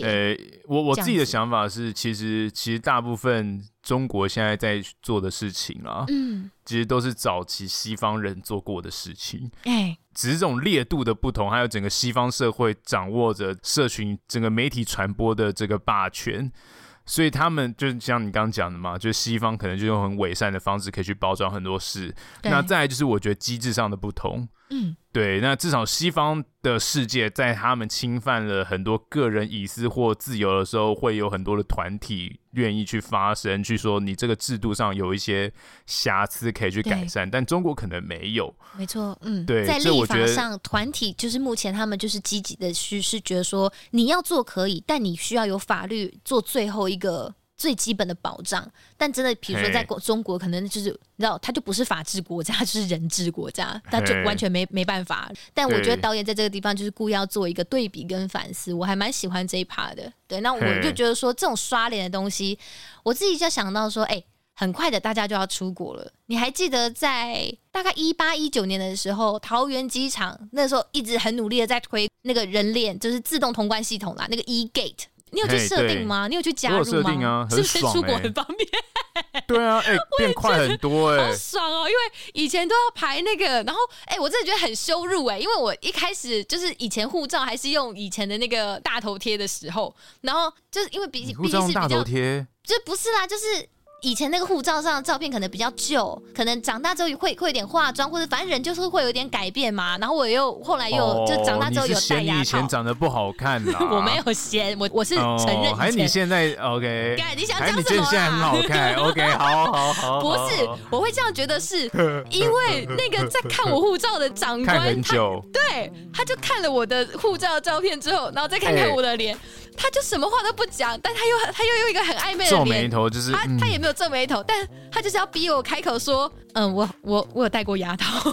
[SPEAKER 2] 呃、
[SPEAKER 1] 欸，我我自己的想法是，其实其实大部分中国现在在做的事情啊，嗯，其实都是早期西方人做过的事情，哎、欸，只是这种烈度的不同，还有整个西方社会掌握着社群整个媒体传播的这个霸权，所以他们就像你刚刚讲的嘛，就是西方可能就用很伪善的方式可以去包装很多事，那再来就是我觉得机制上的不同，嗯。对，那至少西方的世界，在他们侵犯了很多个人隐私或自由的时候，会有很多的团体愿意去发声，去说你这个制度上有一些瑕疵可以去改善。但中国可能没有，
[SPEAKER 2] 没错，嗯，
[SPEAKER 1] 对，
[SPEAKER 2] 在立法上，团体就是目前他们就是积极的去是觉得说你要做可以，但你需要有法律做最后一个。最基本的保障，但真的，比如说在国中国，可能就是你知道，它就不是法治国家，就是人治国家，它就完全没没办法。但我觉得导演在这个地方就是故意要做一个对比跟反思，我还蛮喜欢这一趴的。对，那我就觉得说这种刷脸的东西，我自己就想到说，哎、欸，很快的大家就要出国了。你还记得在大概一八一九年的时候，桃园机场那时候一直很努力的在推那个人脸，就是自动通关系统啦，那个 e gate。你有去设定吗？你有去加入吗？
[SPEAKER 1] 啊、
[SPEAKER 2] 是不是出国很方便？
[SPEAKER 1] 对啊，哎、欸，变快很多哎、欸，
[SPEAKER 2] 好爽哦！因为以前都要排那个，然后哎、欸，我真的觉得很羞辱哎，因为我一开始就是以前护照还是用以前的那个大头贴的时候，然后就是因为毕竟毕竟是比较，就不是啦，就是。以前那个护照上的照片可能比较旧，可能长大之后会会有点化妆，或者反正人就是会有点改变嘛。然后我又后来又、哦、就长大之后有戴牙套。
[SPEAKER 1] 你以前长得不好看啦。
[SPEAKER 2] 我没有嫌，我我是承认、哦。
[SPEAKER 1] 还是你现在 OK？
[SPEAKER 2] 你想讲什么、啊？
[SPEAKER 1] 你觉得现在很好看？OK，好好好。
[SPEAKER 2] 不是，我会这样觉得是，因为那个在看我护照的长官，
[SPEAKER 1] 很久
[SPEAKER 2] 他对，他就看了我的护照的照片之后，然后再看看我的脸。欸他就什么话都不讲，但他又他又用一个很暧昧的脸，皱
[SPEAKER 1] 眉头就是
[SPEAKER 2] 他他也没有皱眉头，但他就是要逼我开口说，嗯，我我我有戴过牙套。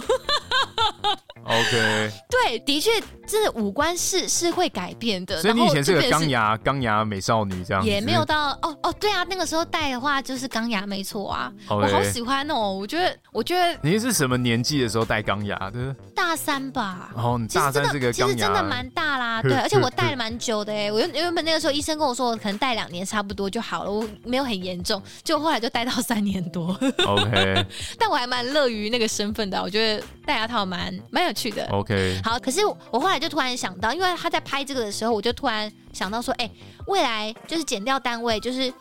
[SPEAKER 1] OK，
[SPEAKER 2] 对，的确，真的五官是是会改变的。
[SPEAKER 1] 所以你以前是个钢牙钢牙美少女这样子，
[SPEAKER 2] 也没有到哦哦，对啊，那个时候戴的话就是钢牙没错啊.我好喜欢哦，我觉得我觉得
[SPEAKER 1] 你是什么年纪的时候戴钢牙的？
[SPEAKER 2] 大三吧。
[SPEAKER 1] 哦，你大三这个
[SPEAKER 2] 其实真的蛮大啦，对，而且我戴了蛮久的哎，我原原本那个时候医生跟我说，可能戴两年差不多就好了，我没有很严重，就后来就戴到三年多。
[SPEAKER 1] OK，
[SPEAKER 2] 但我还蛮乐于那个身份的，我觉得戴牙套蛮蛮有趣的。
[SPEAKER 1] OK，
[SPEAKER 2] 好，可是我后来就突然想到，因为他在拍这个的时候，我就突然想到说，哎、欸，未来就是减掉单位，就是。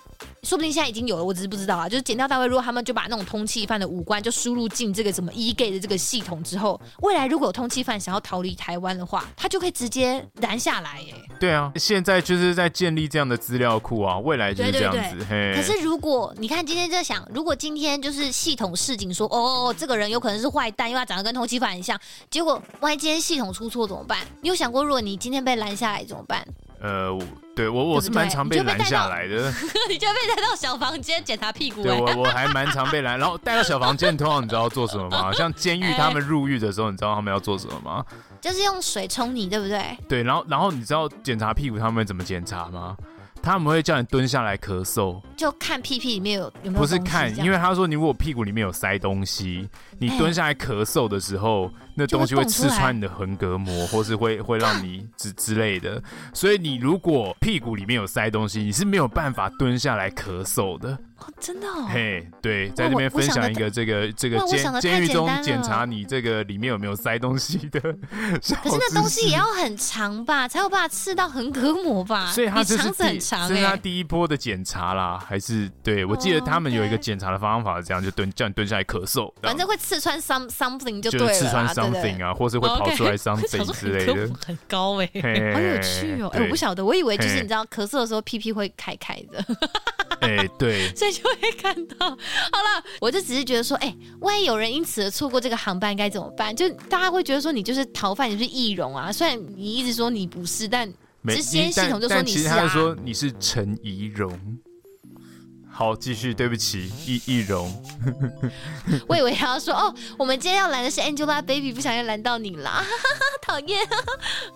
[SPEAKER 2] 说不定现在已经有了，我只是不知道啊。就是检调单位，如果他们就把那种通缉犯的五官就输入进这个什么 e-gate 的这个系统之后，未来如果有通缉犯想要逃离台湾的话，他就可以直接拦下来。哎，对
[SPEAKER 1] 啊，现在就是在建立这样的资料库啊，未来就是这样子。对对对，
[SPEAKER 2] 可是如果你看今天在想，如果今天就是系统示警说，哦，这个人有可能是坏蛋，因为他长得跟通缉犯很像，结果万一今天系统出错怎么办？你有想过，如果你今天被拦下来怎么办？
[SPEAKER 1] 呃，对我我是蛮常被拦下来的，
[SPEAKER 2] 你就被带到 小房间检查屁股。
[SPEAKER 1] 对我我还蛮常被拦，然后带到小房间，通常你知道做什么吗？像监狱他们入狱的时候，你知道他们要做什么吗？
[SPEAKER 2] 就是用水冲你，对不对？
[SPEAKER 1] 对，然后然后你知道检查屁股他们会怎么检查吗？他们会叫你蹲下来咳嗽，
[SPEAKER 2] 就看屁屁里面有有没有。
[SPEAKER 1] 不是看，因为他说你如果屁股里面有塞东西，你蹲下来咳嗽的时候，那东西会刺穿你的横膈膜，或是会会让你之 之类的。所以你如果屁股里面有塞东西，你是没有办法蹲下来咳嗽的。
[SPEAKER 2] 哦，真的哦。
[SPEAKER 1] 嘿，对，在这边分享一个这个这个监监狱中检查你这个里面有没有塞东西的。可
[SPEAKER 2] 是那东西也要很长吧，才有办法刺到横膈膜吧？
[SPEAKER 1] 所以它就是
[SPEAKER 2] 肠子很长，
[SPEAKER 1] 这是他第一波的检查啦，还是对？我记得他们有一个检查的方法，这样就蹲，叫你蹲下来咳嗽，
[SPEAKER 2] 反正会刺穿 some something 就对了，就刺穿
[SPEAKER 1] something 啊，或是会跑出来 something 之类的。
[SPEAKER 2] 很高哎，好有趣哦！哎，我不晓得，我以为就是你知道咳嗽的时候屁屁会开开的。
[SPEAKER 1] 哎，对，
[SPEAKER 2] 所以 就会看到。好了，我就只是觉得说，哎，万一有人因此而错过这个航班该怎么办？就大家会觉得说你就是逃犯，你是易容啊。虽然你一直说你不是，但之前系统就说你是啊。
[SPEAKER 1] 其实他就说你是陈怡容。好，继续。对不起，易易容。
[SPEAKER 2] 我以为他要说哦，我们今天要拦的是 Angelababy，不小心拦到你了，讨厌。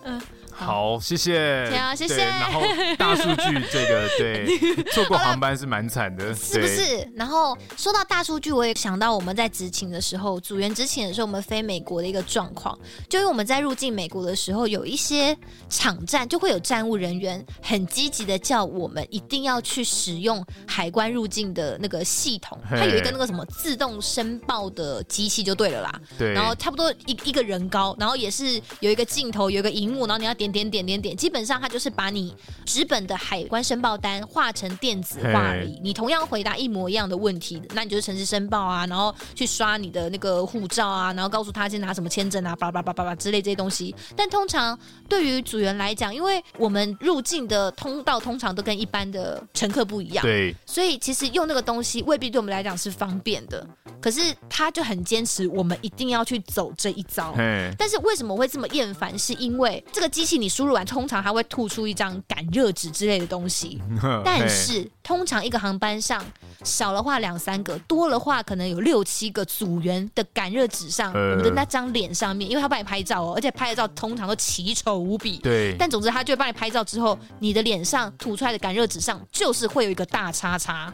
[SPEAKER 2] 嗯。
[SPEAKER 1] 好，谢谢。
[SPEAKER 2] 好，谢谢。
[SPEAKER 1] 然后大数据这个，对，错过航班是蛮惨的，
[SPEAKER 2] 是不是？然后说到大数据，我也想到我们在执勤的时候，组员执勤的时候，我们飞美国的一个状况，就因为我们在入境美国的时候，有一些场站就会有站务人员很积极的叫我们一定要去使用海关入境的那个系统，它有一个那个什么自动申报的机器就对了啦。
[SPEAKER 1] 对。
[SPEAKER 2] 然后差不多一一个人高，然后也是有一个镜头，有一个荧幕，然后你要点。点点点点点，基本上它就是把你纸本的海关申报单画成电子化而已。你同样回答一模一样的问题，那你就是诚实申报啊，然后去刷你的那个护照啊，然后告诉他先拿什么签证啊，叭叭叭叭叭之类这些东西。但通常对于组员来讲，因为我们入境的通道通常都跟一般的乘客不一样，
[SPEAKER 1] 对，
[SPEAKER 2] 所以其实用那个东西未必对我们来讲是方便的。可是他就很坚持，我们一定要去走这一招。但是为什么我会这么厌烦？是因为这个机器你输入完，通常它会吐出一张感热纸之类的东西。但是通常一个航班上少的话两三个，多的话可能有六七个组员的感热纸上，我们的那张脸上面，因为他帮你拍照哦，而且拍的照通常都奇丑无比。
[SPEAKER 1] 对。
[SPEAKER 2] 但总之他就会帮你拍照之后，你的脸上吐出来的感热纸上就是会有一个大叉叉。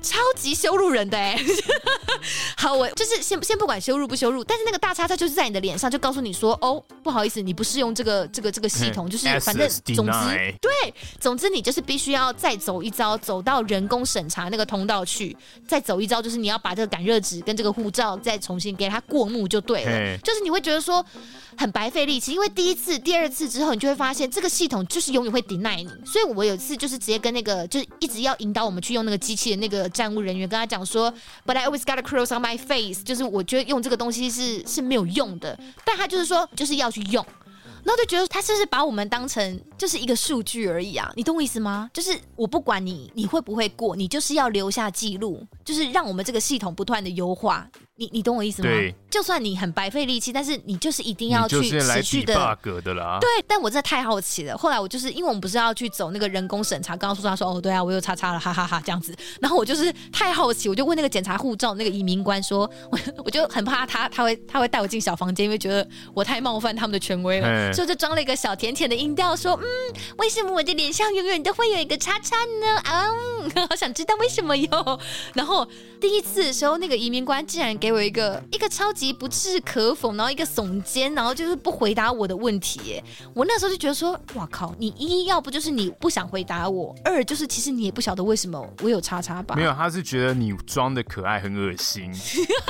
[SPEAKER 2] 超级羞辱人的哎。好，我就是先先不管羞辱不羞辱，但是那个大叉叉就是在你的脸上，就告诉你说，哦，不好意思，你不适用这个这个这个系统，就是反正总之对，总之你就是必须要再走一遭，走到人工审查那个通道去，再走一招，就是你要把这个感热纸跟这个护照再重新给他过目就对了。就是你会觉得说很白费力气，因为第一次、第二次之后，你就会发现这个系统就是永远会 deny 你。所以我有一次就是直接跟那个就是一直要引导我们去用那个机器的那个站务人员跟他讲说，But I always got a cross on my face，就是我觉得用这个东西是是没有用的，但他就是说就是要去用。然后就觉得他是不是把我们当成就是一个数据而已啊？你懂我意思吗？就是我不管你你会不会过，你就是要留下记录，就是让我们这个系统不断的优化。你你懂我意思吗？对，就算你很白费力气，但是你就是一定要去持续的。
[SPEAKER 1] bug 的啦。
[SPEAKER 2] 对，但我真的太好奇了。后来我就是因为我们不是要去走那个人工审查，刚刚说他说哦，对啊，我又叉叉了，哈哈哈，哈这样子。然后我就是太好奇，我就问那个检查护照那个移民官说，我 我就很怕他他会他会带我进小房间，因为觉得我太冒犯他们的权威了，所以就装了一个小甜甜的音调说，嗯，为什么我的脸上永远都会有一个叉叉呢？啊、嗯，好想知道为什么哟。然后第一次的时候，那个移民官竟然给我一个一个超级不置可否，然后一个耸肩，然后就是不回答我的问题。耶，我那时候就觉得说，哇靠，你一要不就是你不想回答我，二就是其实你也不晓得为什么我有叉叉吧？
[SPEAKER 1] 没有，他是觉得你装的可爱很恶心。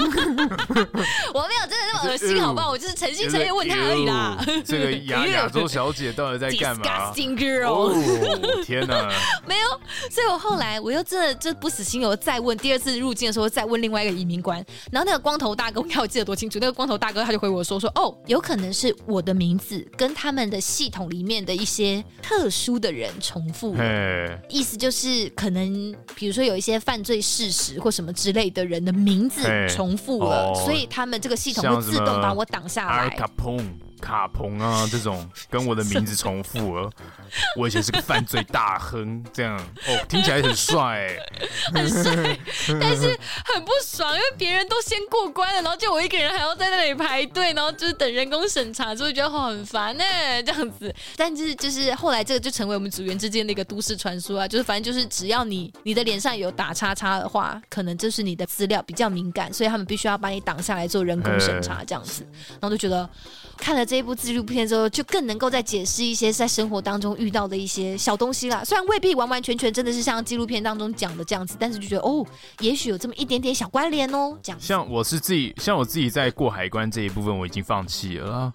[SPEAKER 2] 我没有真的那么恶心，好不好？我就是诚心诚意问他而已啦。
[SPEAKER 1] 这个亚亚洲小姐到底在干嘛
[SPEAKER 2] ？Disgusting girl！、
[SPEAKER 1] 哦、天哪，
[SPEAKER 2] 没有，所以我后来我又真的就不死心，我再问第二次入境的时候再问另外一个移民官，然后那个光头大哥，你看我记得多清楚，那个光头大哥他就回我说说哦，有可能是我的名字跟他们的系统里面的一些特殊的人重复。了，意思就是可能比如说有一些犯罪事实或什么之类的人的名字重复了，所以他们这个系统会自动把我挡下来。
[SPEAKER 1] 卡彭啊，这种跟我的名字重复了。我以前是个犯罪大亨，这样哦，听起来很帅，欸，
[SPEAKER 2] 很帅，但是很不爽，因为别人都先过关了，然后就我一个人还要在那里排队，然后就是等人工审查，所以觉得很烦呢，这样子。但是就是后来这个就成为我们组员之间的一个都市传说啊，就是反正就是只要你你的脸上有打叉叉的话，可能就是你的资料比较敏感，所以他们必须要把你挡下来做人工审查这样子，然后就觉得。看了这一部纪录片之后，就更能够再解释一些在生活当中遇到的一些小东西啦。虽然未必完完全全真的是像纪录片当中讲的这样子，但是就觉得哦，也许有这么一点点小关联哦。这样，
[SPEAKER 1] 像我是自己，像我自己在过海关这一部分，我已经放弃了。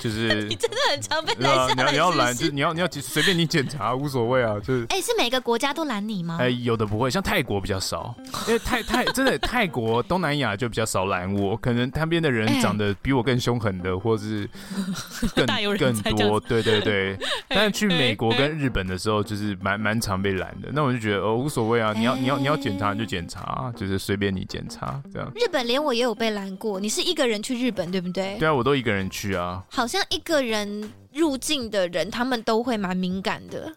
[SPEAKER 1] 就是
[SPEAKER 2] 你真的很常被拦下来？
[SPEAKER 1] 你要你要拦，就你要你要随便你检查，无所谓啊。就是
[SPEAKER 2] 哎、欸，是每个国家都拦你吗？
[SPEAKER 1] 哎、欸，有的不会，像泰国比较少，因为泰泰真的泰国东南亚就比较少拦我，可能他边的人长得比我更凶狠的，或是 更更多。对对对，但是去美国跟日本的时候，就是蛮蛮常被拦的。那我就觉得哦，无所谓啊，你要你要你要检查就检查，就是随便你检查这样。
[SPEAKER 2] 日本连我也有被拦过，你是一个人去日本对不对？
[SPEAKER 1] 对啊，我都一个人去啊。
[SPEAKER 2] 好。像一个人入境的人，他们都会蛮敏感的。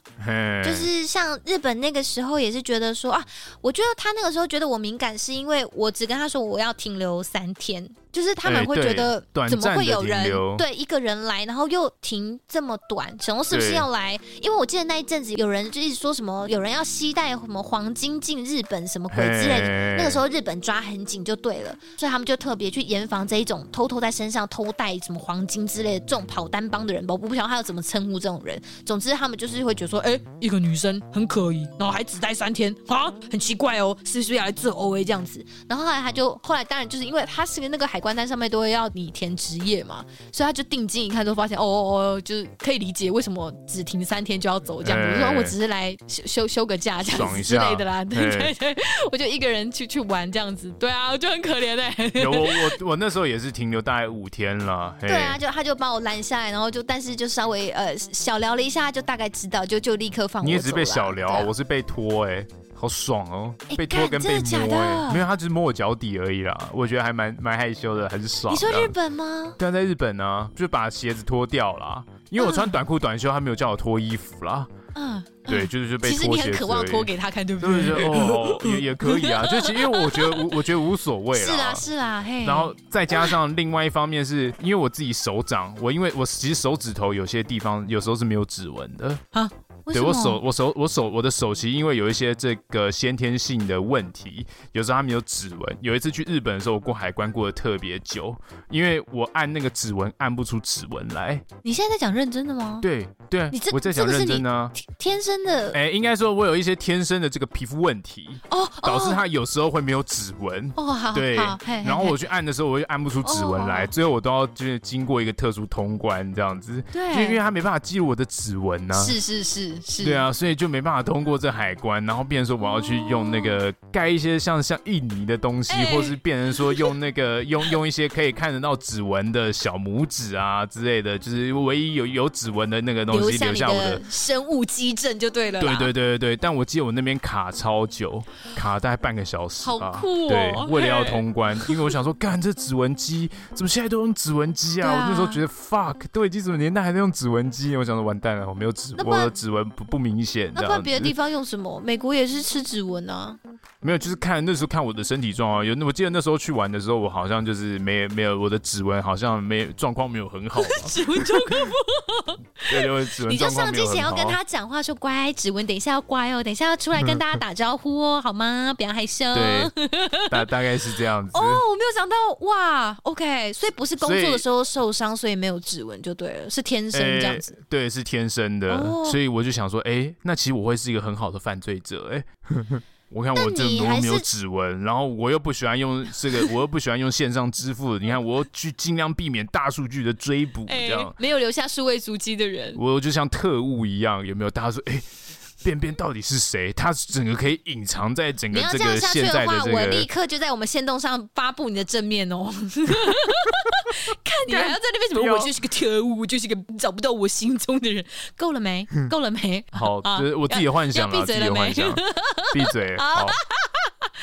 [SPEAKER 2] 就是像日本那个时候，也是觉得说啊，我觉得他那个时候觉得我敏感，是因为我只跟他说我要停留三天。就是他们会觉得，怎么会有人对一个人来，然后又停这么短？想说是不是要来？因为我记得那一阵子有人就一直说什么，有人要携带什么黄金进日本，什么鬼之类的。那个时候日本抓很紧就对了，所以他们就特别去严防这一种偷偷在身上偷带什么黄金之类的这种跑单帮的人吧。我不晓得他要怎么称呼这种人。总之他们就是会觉得说，哎，一个女生很可疑，然后还只待三天啊，很奇怪哦，是不是要来做 OA 这样子？然后后来他就后来当然就是因为他是个那个海。关单上面都会要你填职业嘛，所以他就定睛一看，就发现哦哦哦，就是可以理解为什么只停三天就要走这样子。我、欸、说我只是来休休休个假这样子之类的啦，对 对对，我就一个人去去玩这样子，对啊，我就很可怜哎、欸。
[SPEAKER 1] 有我我我那时候也是停留大概五天了。
[SPEAKER 2] 对啊，就他就把我拦下来，然后就但是就稍微呃小聊了一下，就大概知道，就就立刻放我。
[SPEAKER 1] 你也是被小聊，啊、我是被拖哎、欸。好爽哦！被拖跟被摸，没有，他只是摸我脚底而已啦。我觉得还蛮蛮害羞的，很爽。
[SPEAKER 2] 你说日本吗？
[SPEAKER 1] 对啊，在日本呢，就把鞋子脱掉啦，因为我穿短裤短袖，他没有叫我脱衣服啦。嗯，对，就是就被脱鞋子。其实你很渴望脱给他看，对不对？对哦，也也可以啊，就其实因为我觉得无，我觉得无所谓啦。是啊，是啊，嘿。然后再加上另外一方面是因为我自己手掌，我因为我其实手指头有些地方有时候是没有指纹的啊。对我手我手我手我的手其实因为有一些这个先天性的问题，有时候他没有指纹。有一次去日本的时候，我过海关过得特别久，因为我按那个指纹按不出指纹来。
[SPEAKER 2] 你现在在讲认真的吗？
[SPEAKER 1] 对对，你这我在讲认真呢啊，
[SPEAKER 2] 天生的。
[SPEAKER 1] 哎，应该说我有一些天生的这个皮肤问题哦，导致他有时候会没有指纹哦。好，对，然后我去按的时候，我就按不出指纹来，最后我都要就是经过一个特殊通关这样子。对，就因为他没办法记录我的指纹呢。
[SPEAKER 2] 是是是是。
[SPEAKER 1] 对啊，所以就没办法通过这海关，然后变成说我要去用那个盖一些像像印尼的东西，或是变成说用那个 用用一些可以看得到指纹的小拇指啊之类的，就是唯一有有指纹的那个东西留下我的
[SPEAKER 2] 生物基证就对了。
[SPEAKER 1] 对对对对对，但我记得我那边卡超久，卡大概半个小时。
[SPEAKER 2] 好酷哦！
[SPEAKER 1] 对，为了要通关，因为我想说，干这指纹机怎么现在都用指纹机啊？我那时候觉得 fuck，都已经什么年代还在用指纹机？我想说完蛋了，我没有指，我的指纹不不明显。
[SPEAKER 2] 那在别的地方用什么？美国也是吃指纹啊。
[SPEAKER 1] 没有，就是看那时候看我的身体状况。有，我记得那时候去玩的时候，我好像就是没没有我的指纹，好像没状况没有很好。
[SPEAKER 2] 指纹状况不好。
[SPEAKER 1] 对，因为指纹。
[SPEAKER 2] 你就上之前要跟他讲话，说乖，指纹等一下要乖哦，等一下要出来跟大家打招呼哦，好吗？不要害羞。
[SPEAKER 1] 对，大大概是这样子。
[SPEAKER 2] 哦，我没有想到哇，OK，所以不是工作的时候受伤，所以没有指纹就对了，是天生这样子。
[SPEAKER 1] 对，是天生的，所以我就想说，哎，那其实我会是一个很好的犯罪者，哎。我看我这么多没有指纹，然后我又不喜欢用这个，我又不喜欢用线上支付。你看，我又去尽量避免大数据的追捕，这样、欸、
[SPEAKER 2] 没有留下数位足迹的人，
[SPEAKER 1] 我就像特务一样，有没有？大家说，哎、欸。便便到底是谁？他整个可以隐藏在整个这个现在的这个。
[SPEAKER 2] 我立刻就在我们线动上发布你的正面哦。看你还要在那边什么？我就是个特务，我就是个找不到我心中的人。够了没？够了没？
[SPEAKER 1] 好，就是我自己的幻想啊，自己的幻想。闭嘴。好。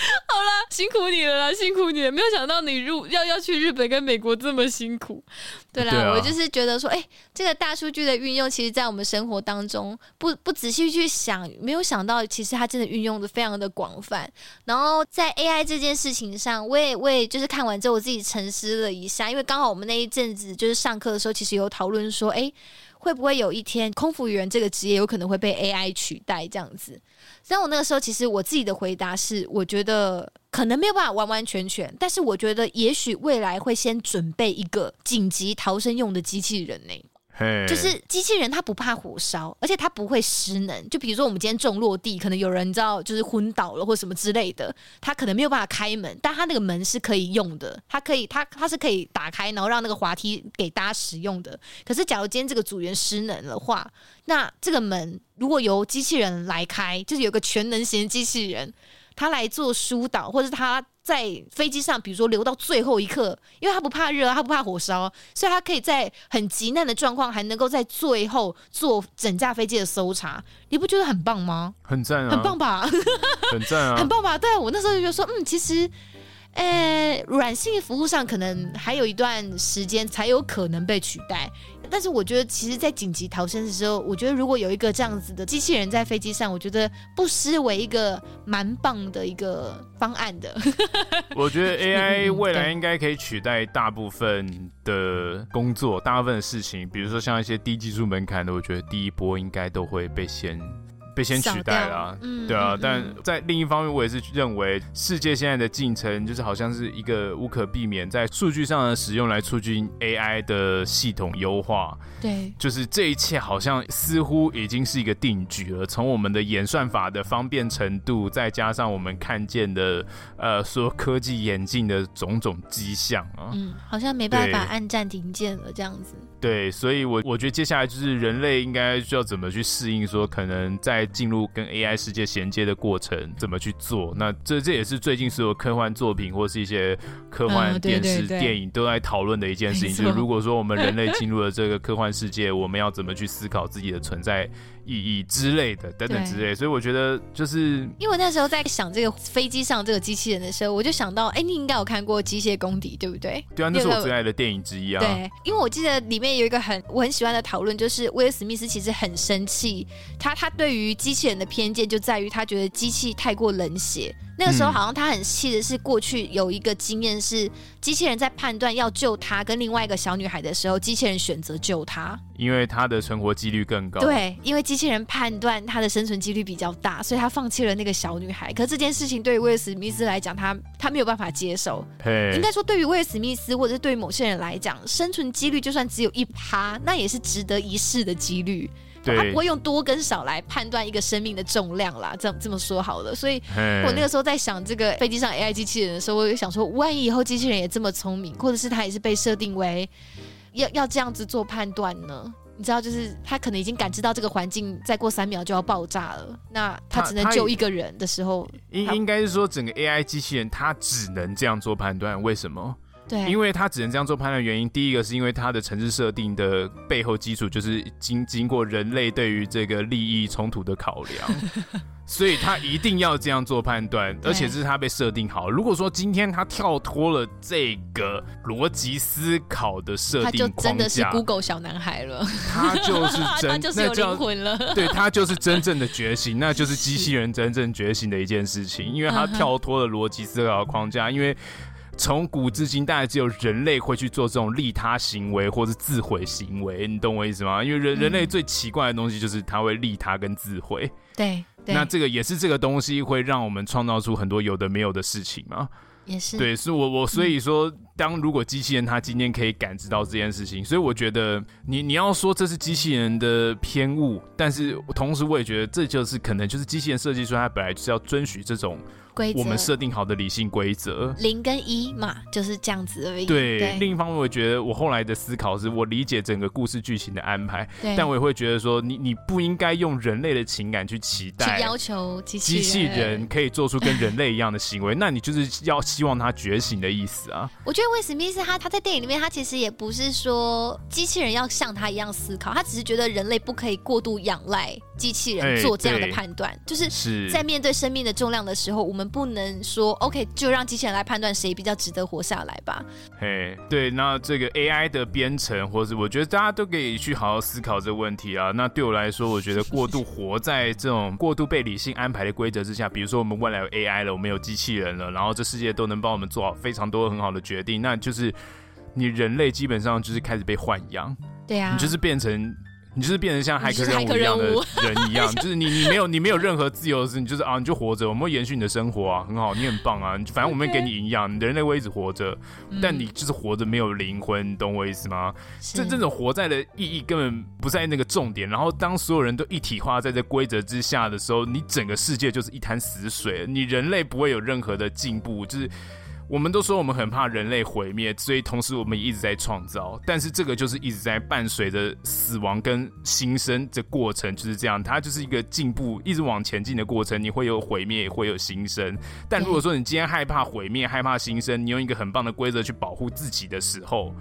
[SPEAKER 2] 好了，辛苦你了啦，辛苦你了。没有想到你入要要去日本跟美国这么辛苦。对啦，对啊、我就是觉得说，哎、欸，这个大数据的运用，其实，在我们生活当中，不不仔细去想，没有想到，其实它真的运用的非常的广泛。然后在 AI 这件事情上，我也我也就是看完之后，我自己沉思了一下，因为刚好我们那一阵子就是上课的时候，其实有讨论说，哎、欸，会不会有一天空服员这个职业有可能会被 AI 取代这样子？但我那个时候，其实我自己的回答是，我觉得可能没有办法完完全全，但是我觉得也许未来会先准备一个紧急逃生用的机器人呢、就是机器人，它不怕火烧，而且它不会失能。就比如说，我们今天重落地，可能有人知道，就是昏倒了或什么之类的，它可能没有办法开门，但它那个门是可以用的，它可以，它它是可以打开，然后让那个滑梯给大家使用的。可是，假如今天这个组员失能的话，那这个门如果由机器人来开，就是有个全能型机器人，它来做疏导，或者是他。在飞机上，比如说留到最后一刻，因为他不怕热，他不怕火烧，所以他可以在很急难的状况，还能够在最后做整架飞机的搜查。你不觉得很棒吗？
[SPEAKER 1] 很赞啊，
[SPEAKER 2] 很棒吧？
[SPEAKER 1] 很赞啊，
[SPEAKER 2] 很棒吧？对，我那时候就觉得说，嗯，其实，呃，软性服务上可能还有一段时间才有可能被取代。但是我觉得，其实，在紧急逃生的时候，我觉得如果有一个这样子的机器人在飞机上，我觉得不失为一个蛮棒的一个方案的。
[SPEAKER 1] 我觉得 AI 未来应该可以取代大部分的工作，大部分的事情，比如说像一些低技术门槛的，我觉得第一波应该都会被先。被先取代了啊，嗯、对啊，嗯、但在另一方面，我也是认为世界现在的进程就是好像是一个无可避免在数据上的使用来促进 AI 的系统优化。
[SPEAKER 2] 对，
[SPEAKER 1] 就是这一切好像似乎已经是一个定局了。从我们的演算法的方便程度，再加上我们看见的呃说科技演进的种种迹象啊，
[SPEAKER 2] 嗯，好像没办法按暂停键了这样子。
[SPEAKER 1] 对，所以我我觉得接下来就是人类应该需要怎么去适应，说可能在进入跟 AI 世界衔接的过程，怎么去做？那这这也是最近所有科幻作品或是一些科幻电视电影都在讨论的一件事情。就是如果说我们人类进入了这个科幻世界，我们要怎么去思考自己的存在？意义之类的，等等之类，所以我觉得就是，
[SPEAKER 2] 因为那时候在想这个飞机上这个机器人的时候，我就想到，哎、欸，你应该有看过《机械公敌》，对不对？
[SPEAKER 1] 对啊，那是我最爱的电影之一啊。
[SPEAKER 2] 对，因为我记得里面有一个很我很喜欢的讨论，就是威尔史密斯其实很生气，他他对于于机器人的偏见就在于他觉得机器太过冷血。那个时候好像他很气的是，过去有一个经验是，机器人在判断要救他跟另外一个小女孩的时候，机器人选择救他，
[SPEAKER 1] 因为他的存活几率更高。
[SPEAKER 2] 对，因为机器人判断他的生存几率比较大，所以他放弃了那个小女孩。可是这件事情对于威尔史密斯来讲，他他没有办法接受。应该说，对于威尔史密斯或者是对于某些人来讲，生存几率就算只有一趴，那也是值得一试的几率。
[SPEAKER 1] 对
[SPEAKER 2] 他不会用多跟少来判断一个生命的重量啦，这这么说好了。所以我那个时候在想这个飞机上 AI 机器人的时候，我就想说，万一以后机器人也这么聪明，或者是他也是被设定为要要这样子做判断呢？你知道，就是他可能已经感知到这个环境再过三秒就要爆炸了，那他只能救一个人的时候，
[SPEAKER 1] 应应该是说整个 AI 机器人它只能这样做判断，为什么？
[SPEAKER 2] 对，
[SPEAKER 1] 因为他只能这样做判断，原因第一个是因为他的城市设定的背后基础就是经经过人类对于这个利益冲突的考量，所以他一定要这样做判断，而且这是他被设定好。如果说今天他跳脱了这个逻辑思考的设定框架，他就
[SPEAKER 2] 真的是 Google 小男孩了，
[SPEAKER 1] 他就是 真，
[SPEAKER 2] 他就是有灵魂了，
[SPEAKER 1] 对，他就是真正的觉醒，那就是 机器人真正觉醒的一件事情，因为他跳脱了逻辑思考的框架，因为。从古至今，大概只有人类会去做这种利他行为或是自毁行为，你懂我意思吗？因为人、嗯、人类最奇怪的东西就是他会利他跟自
[SPEAKER 2] 毁。对，
[SPEAKER 1] 那这个也是这个东西会让我们创造出很多有的没有的事情嘛。
[SPEAKER 2] 也是。
[SPEAKER 1] 对，是我我所以说，当如果机器人它今天可以感知到这件事情，所以我觉得你你要说这是机器人的偏误，但是同时我也觉得这就是可能就是机器人设计出来它本来就是要遵循这种。我们设定好的理性规则，
[SPEAKER 2] 零跟一嘛，就是这样子而已。
[SPEAKER 1] 对，对，另一方面，我觉得我后来的思考是，我理解整个故事剧情的安排，但我也会觉得说，你你不应该用人类的情感去期待，
[SPEAKER 2] 去要求机
[SPEAKER 1] 器机器人可以做出跟人类一样的行为，那你就是要希望他觉醒的意思啊。
[SPEAKER 2] 我觉得威尔史密斯他他在电影里面，他其实也不是说机器人要像他一样思考，他只是觉得人类不可以过度仰赖机器人做这样的判断，就是在面对生命的重量的时候，我们。不能说 OK，就让机器人来判断谁比较值得活下来吧。
[SPEAKER 1] 嘿，对，那这个 AI 的编程，或是我觉得大家都可以去好好思考这个问题啊。那对我来说，我觉得过度活在这种过度被理性安排的规则之下，比如说我们未来有 AI 了，我们有机器人了，然后这世界都能帮我们做好非常多很好的决定，那就是你人类基本上就是开始被豢养。
[SPEAKER 2] 对啊，
[SPEAKER 1] 你就是变成。你就是变成像骇客任务一样的人一样，就是你你没有你没有任何自由的事，你就是啊你就活着，我们会延续你的生活啊，很好，你很棒啊，反正我们会给你营养，你人类会一直活着，但你就是活着没有灵魂，你懂我意思吗？这这种活在的意义根本不在那个重点。然后当所有人都一体化在这规则之下的时候，你整个世界就是一滩死水，你人类不会有任何的进步，就是。我们都说我们很怕人类毁灭，所以同时我们也一直在创造。但是这个就是一直在伴随着死亡跟新生的过程，就是这样，它就是一个进步，一直往前进的过程。你会有毁灭，也会有新生。但如果说你今天害怕毁灭，害怕新生，你用一个很棒的规则去保护自己的时候。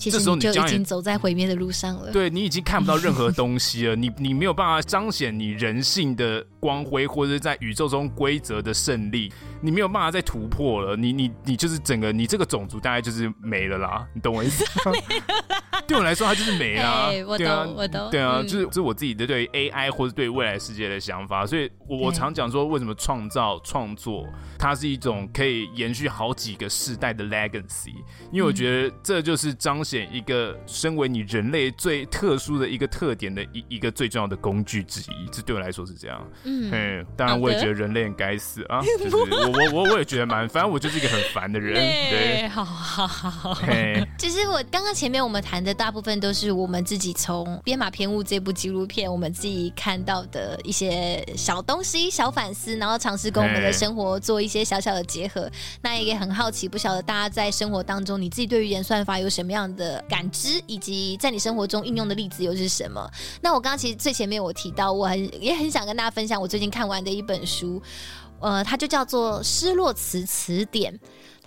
[SPEAKER 2] 其实你就已经走在毁灭的路上了。
[SPEAKER 1] 对，你已经看不到任何 东西了，你你没有办法彰显你人性的光辉，或者是在宇宙中规则的胜利，你没有办法再突破了。你你你就是整个你这个种族大概就是没了啦，你懂我意思吗？对我来说，它就是没了。
[SPEAKER 2] 欸、我懂，
[SPEAKER 1] 对啊，
[SPEAKER 2] 我懂。
[SPEAKER 1] 对啊，嗯、就是这是我自己的对 AI 或者对未来世界的想法。所以我我常讲说，为什么创造创作它是一种可以延续好几个世代的 legacy？因为我觉得这就是彰显。一个身为你人类最特殊的一个特点的一一个最重要的工具之一，这对我来说是这样。嗯，当然我也觉得人类很该死啊，就是我我我我也觉得蛮，反正我就是一个很烦的人。对，
[SPEAKER 2] 好好好。嘿，其实我刚刚前面我们谈的大部分都是我们自己从《编码偏误》这部纪录片我们自己看到的一些小东西、小反思，然后尝试跟我们的生活做一些小小的结合。那也很好奇，不晓得大家在生活当中，你自己对于演算法有什么样的？感知以及在你生活中应用的例子又是什么？那我刚刚其实最前面我提到，我很也很想跟大家分享我最近看完的一本书，呃，它就叫做《失落词词典》。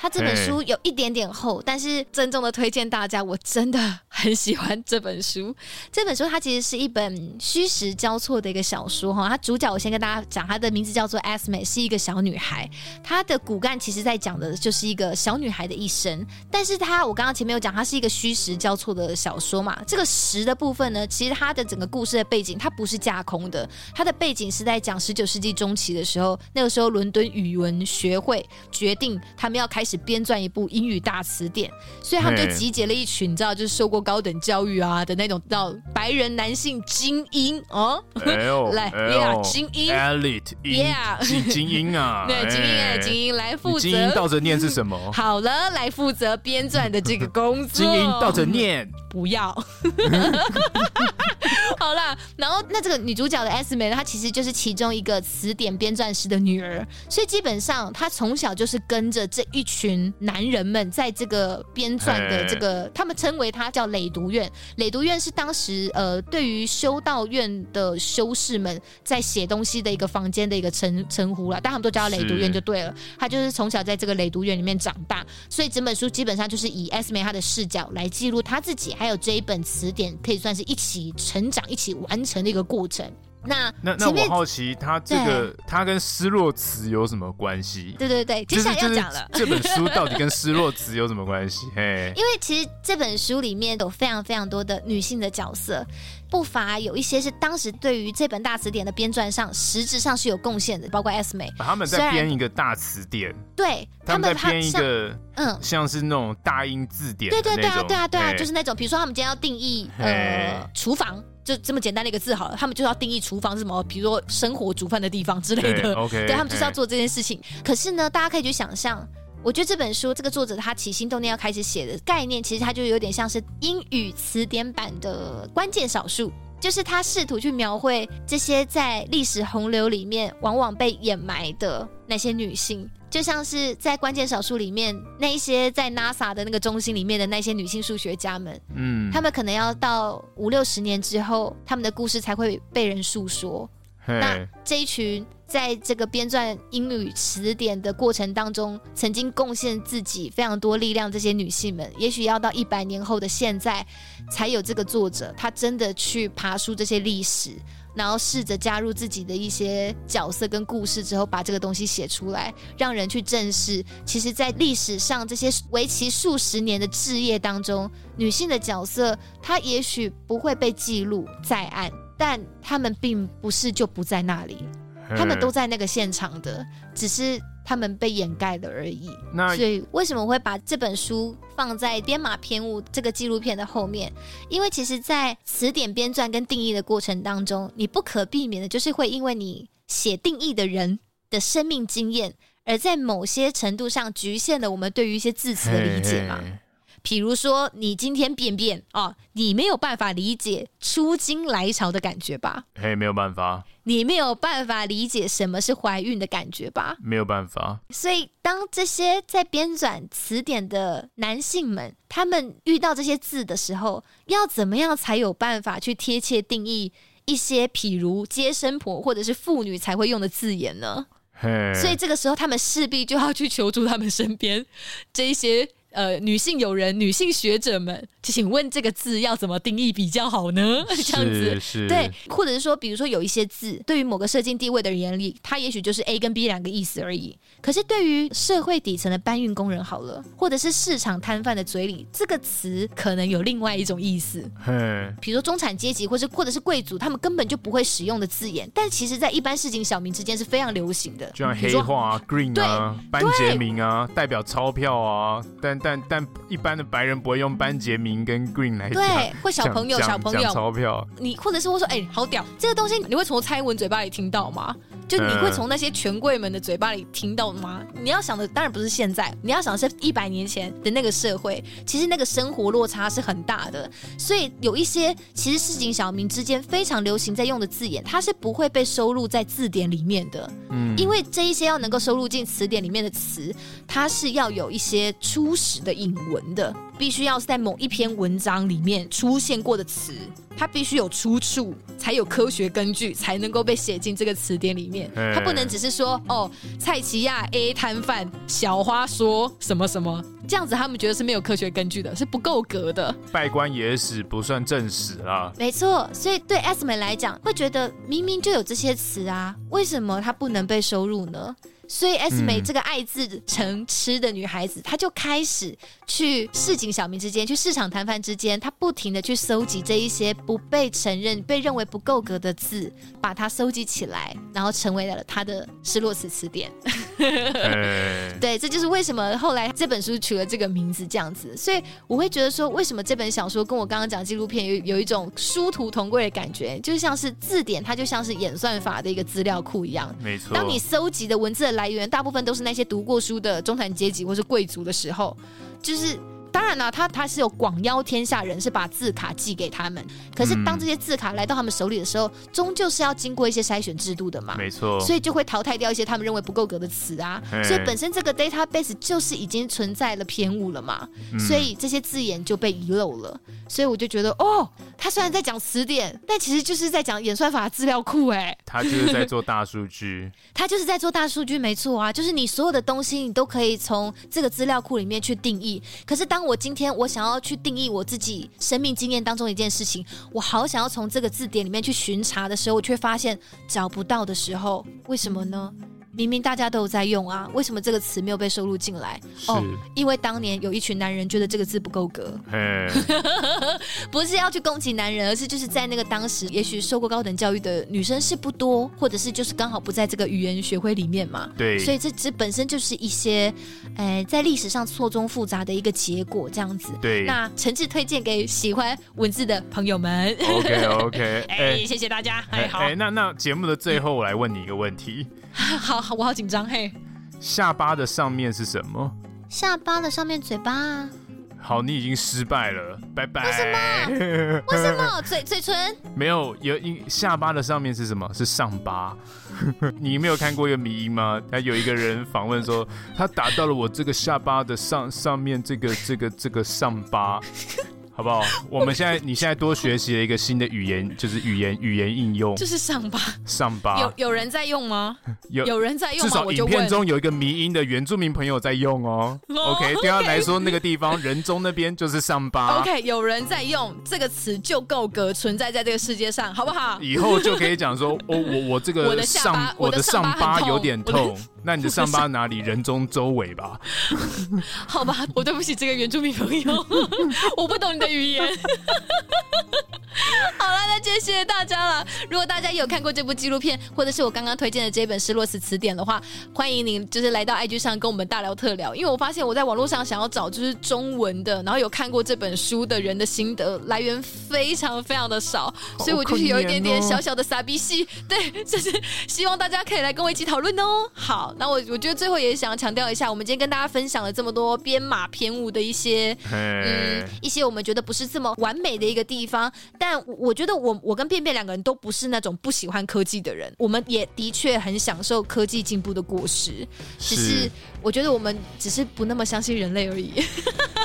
[SPEAKER 2] 它这本书有一点点厚，但是郑重的推荐大家，我真的 很喜欢这本书。这本书它其实是一本虚实交错的一个小说哈。它主角我先跟大家讲，它的名字叫做 Esme，是一个小女孩。她的骨干其实在讲的就是一个小女孩的一生，但是她我刚刚前面有讲，它是一个虚实交错的小说嘛。这个实的部分呢，其实它的整个故事的背景它不是架空的，它的背景是在讲十九世纪中期的时候，那个时候伦敦语文学会决定他们要开始编撰一部英语大词典，所以他们就集结了一群你知道，就是受过高等教育啊的那种，叫白人男性精英哦，来，yeah，精英
[SPEAKER 1] ，elite，yeah，精英啊，
[SPEAKER 2] 对，精英啊，精英来负责，
[SPEAKER 1] 精英倒着念是什么？
[SPEAKER 2] 好了，来负责编撰的这个工作，
[SPEAKER 1] 精英倒着念，
[SPEAKER 2] 不要。好啦，然后那这个女主角的 Esme 呢，她其实就是其中一个词典编撰师的女儿，所以基本上她从小就是跟着这一群男人们在这个编撰的这个，他们称为她叫累读院。累读院是当时呃对于修道院的修士们在写东西的一个房间的一个称称呼了，但他们都叫她累读院就对了。她就是从小在这个累读院里面长大，所以整本书基本上就是以 Esme 她的视角来记录她自己，还有这一本词典可以算是一起成长。一起完成的一个过程。那
[SPEAKER 1] 那那我好奇，他这个他跟失落词有什么关系？
[SPEAKER 2] 对对对，接下来要讲了。
[SPEAKER 1] 这本书到底跟失落词有什么关系？嘿，
[SPEAKER 2] 因为其实这本书里面有非常非常多的女性的角色，不乏有一些是当时对于这本大词典的编撰上实质上是有贡献的，包括 Esme。
[SPEAKER 1] 他们在编一个大词典，
[SPEAKER 2] 对，
[SPEAKER 1] 他们在编一个嗯，像是那种大英字典。
[SPEAKER 2] 对对对啊对啊对啊，就是那种，比如说他们今天要定义呃厨房。就这么简单的一个字好了，他们就要定义厨房是什么，比如说生活煮饭的地方之类的。
[SPEAKER 1] OK，
[SPEAKER 2] 对他们就是要做这件事情。可是呢，大家可以去想象，我觉得这本书这个作者他起心动念要开始写的概念，其实他就有点像是英语词典版的关键少数，就是他试图去描绘这些在历史洪流里面往往被掩埋的那些女性。就像是在关键少数里面，那一些在 NASA 的那个中心里面的那些女性数学家们，嗯，他们可能要到五六十年之后，他们的故事才会被人诉说。那这一群在这个编撰英语词典的过程当中，曾经贡献自己非常多力量，这些女性们，也许要到一百年后的现在，才有这个作者，他真的去爬书这些历史。然后试着加入自己的一些角色跟故事之后，把这个东西写出来，让人去正视。其实，在历史上这些为期数十年的置业当中，女性的角色，她也许不会被记录在案，但她们并不是就不在那里，她们都在那个现场的，只是。他们被掩盖了而已。那所以为什么我会把这本书放在《编码偏误》这个纪录片的后面？因为其实，在词典编撰跟定义的过程当中，你不可避免的就是会因为你写定义的人的生命经验，而在某些程度上局限了我们对于一些字词的理解嘛。比如说，你今天便便啊，你没有办法理解出经来潮的感觉吧？
[SPEAKER 1] 嘿，没有办法。
[SPEAKER 2] 你没有办法理解什么是怀孕的感觉吧？
[SPEAKER 1] 没有办法。
[SPEAKER 2] 所以，当这些在编纂词典的男性们，他们遇到这些字的时候，要怎么样才有办法去贴切定义一些，譬如接生婆或者是妇女才会用的字眼呢？嘿所以，这个时候他们势必就要去求助他们身边这一些。呃，女性友人、女性学者们，请问这个字要怎么定义比较好呢？这样子，是对，或者是说，比如说有一些字，对于某个社经地位的人眼里，它也许就是 A 跟 B 两个意思而已。可是对于社会底层的搬运工人，好了，或者是市场摊贩的嘴里，这个词可能有另外一种意思。嘿，比如说中产阶级，或是或者是贵族，他们根本就不会使用的字眼，但其实在一般市井小民之间是非常流行的。
[SPEAKER 1] 就像黑化啊，green 啊，班杰明啊，代表钞票啊，但。但但一般的白人不会用班杰明跟 Green 来讲，
[SPEAKER 2] 对，或小朋友小朋友
[SPEAKER 1] 钞票，
[SPEAKER 2] 你或者是会说，哎、欸，好屌，这个东西你会从蔡英文嘴巴里听到吗？就你会从那些权贵们的嘴巴里听到吗？你要想的当然不是现在，你要想的是一百年前的那个社会，其实那个生活落差是很大的。所以有一些其实市井小民之间非常流行在用的字眼，它是不会被收录在字典里面的。嗯，因为这一些要能够收录进词典里面的词，它是要有一些初始的引文的。必须要是在某一篇文章里面出现过的词，它必须有出处，才有科学根据，才能够被写进这个词典里面。它不能只是说哦，蔡奇亚 A 摊贩小花说什么什么这样子，他们觉得是没有科学根据的，是不够格的。
[SPEAKER 1] 拜官野史不算正史啦。
[SPEAKER 2] 没错，所以对 Esme 来讲，会觉得明明就有这些词啊，为什么它不能被收入呢？所以 S 美这个爱字成痴的女孩子，嗯、她就开始去市井小民之间，去市场摊贩之间，她不停的去搜集这一些不被承认、被认为不够格的字，把它搜集起来，然后成为了她的失落词词典。欸、对，这就是为什么后来这本书取了这个名字这样子。所以我会觉得说，为什么这本小说跟我刚刚讲纪录片有有一种殊途同归的感觉，就像是字典，它就像是演算法的一个资料库一样。
[SPEAKER 1] 没错，
[SPEAKER 2] 当你搜集的文字的来来源大部分都是那些读过书的中产阶级或是贵族的时候，就是。当然了，他他是有广邀天下人，是把字卡寄给他们。可是当这些字卡来到他们手里的时候，终究是要经过一些筛选制度的嘛。
[SPEAKER 1] 没错。
[SPEAKER 2] 所以就会淘汰掉一些他们认为不够格的词啊。所以本身这个 database 就是已经存在了偏误了嘛。所以这些字眼就被遗漏了。所以我就觉得，哦，他虽然在讲词典，但其实就是在讲演算法资料库。哎，
[SPEAKER 1] 他就是在做大数据。
[SPEAKER 2] 他就是在做大数据，没错啊。就是你所有的东西，你都可以从这个资料库里面去定义。可是当我今天我想要去定义我自己生命经验当中一件事情，我好想要从这个字典里面去巡查的时候，我却发现找不到的时候，为什么呢？明明大家都有在用啊，为什么这个词没有被收录进来？哦，因为当年有一群男人觉得这个字不够格。不是要去攻击男人，而是就是在那个当时，也许受过高等教育的女生是不多，或者是就是刚好不在这个语言学会里面嘛。
[SPEAKER 1] 对，
[SPEAKER 2] 所以这这本身就是一些，呃，在历史上错综复杂的一个结果，这样子。
[SPEAKER 1] 对，
[SPEAKER 2] 那诚挚推荐给喜欢文字的朋友们。
[SPEAKER 1] OK OK，
[SPEAKER 2] 哎、欸，谢谢大家。哎，好，
[SPEAKER 1] 哎，那那节目的最后，我来问你一个问题。
[SPEAKER 2] 好。好，我好紧张嘿。
[SPEAKER 1] 下巴的上面是什么？
[SPEAKER 2] 下巴的上面嘴巴啊。
[SPEAKER 1] 好，你已经失败了，拜拜。
[SPEAKER 2] 为什么？为什么？嘴嘴唇？
[SPEAKER 1] 没有，有一下巴的上面是什么？是上巴。你没有看过一个迷因吗？他有一个人访问说，他打到了我这个下巴的上上面这个这个这个上巴。好不好？我们现在，你现在多学习了一个新的语言，就是语言语言应用，
[SPEAKER 2] 就是上巴。
[SPEAKER 1] 上巴
[SPEAKER 2] 有有人在用吗？有有人在用吗？
[SPEAKER 1] 至少影片中有一个迷音的原住民朋友在用哦。OK，对他来说，那个地方人中那边就是上巴。
[SPEAKER 2] OK，有人在用这个词就够格存在在这个世界上，好不好？
[SPEAKER 1] 以后就可以讲说，哦我我这个上我的上巴有点痛。那你的上巴哪里？人中周围吧。
[SPEAKER 2] 好吧，我对不起这个原住民朋友，我不懂你的语言。好了，那谢谢大家了。如果大家有看过这部纪录片，或者是我刚刚推荐的这本《失落词词典》的话，欢迎您就是来到 IG 上跟我们大聊特聊。因为我发现我在网络上想要找就是中文的，然后有看过这本书的人的心得来源非常非常的少，所以我就是有一点点小小的傻逼戏。对，就是希望大家可以来跟我一起讨论哦。好。那我我觉得最后也想要强调一下，我们今天跟大家分享了这么多编码偏误的一些嗯一些我们觉得不是这么完美的一个地方，但我觉得我我跟便便两个人都不是那种不喜欢科技的人，我们也的确很享受科技进步的果实，只是我觉得我们只是不那么相信人类而已。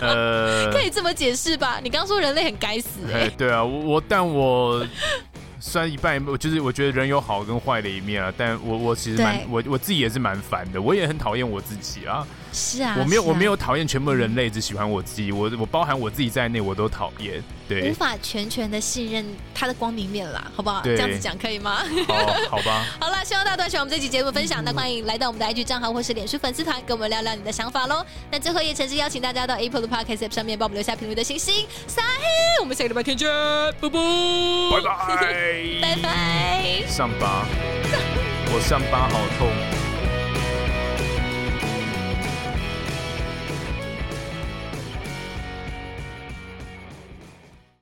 [SPEAKER 2] 呃，可以这么解释吧？你刚刚说人类很该死，欸，哎，
[SPEAKER 1] 对啊，我我但我。算一半，我就是我觉得人有好跟坏的一面啊，但我我其实蛮我我自己也是蛮烦的，我也很讨厌我自己啊。
[SPEAKER 2] 是啊，
[SPEAKER 1] 我没有、
[SPEAKER 2] 啊、
[SPEAKER 1] 我没有讨厌全部人类，只喜欢我自己。我我包含我自己在内，我都讨厌。对，
[SPEAKER 2] 无法全权的信任他的光明面啦，好不好？这样子讲可以吗？
[SPEAKER 1] 好，好吧。
[SPEAKER 2] 好了，希望大家都喜欢我们这期节目分享。那欢迎来到我们的 IG 账号或是脸书粉丝团，跟我们聊聊你的想法喽。那最后也诚挚邀请大家到 Apple 的 Podcast App 上面帮我们留下评论的星星。撒嘿，我们下个礼拜天见，拜拜，
[SPEAKER 1] 拜拜，
[SPEAKER 2] 拜拜。
[SPEAKER 1] 上巴，我上巴好痛。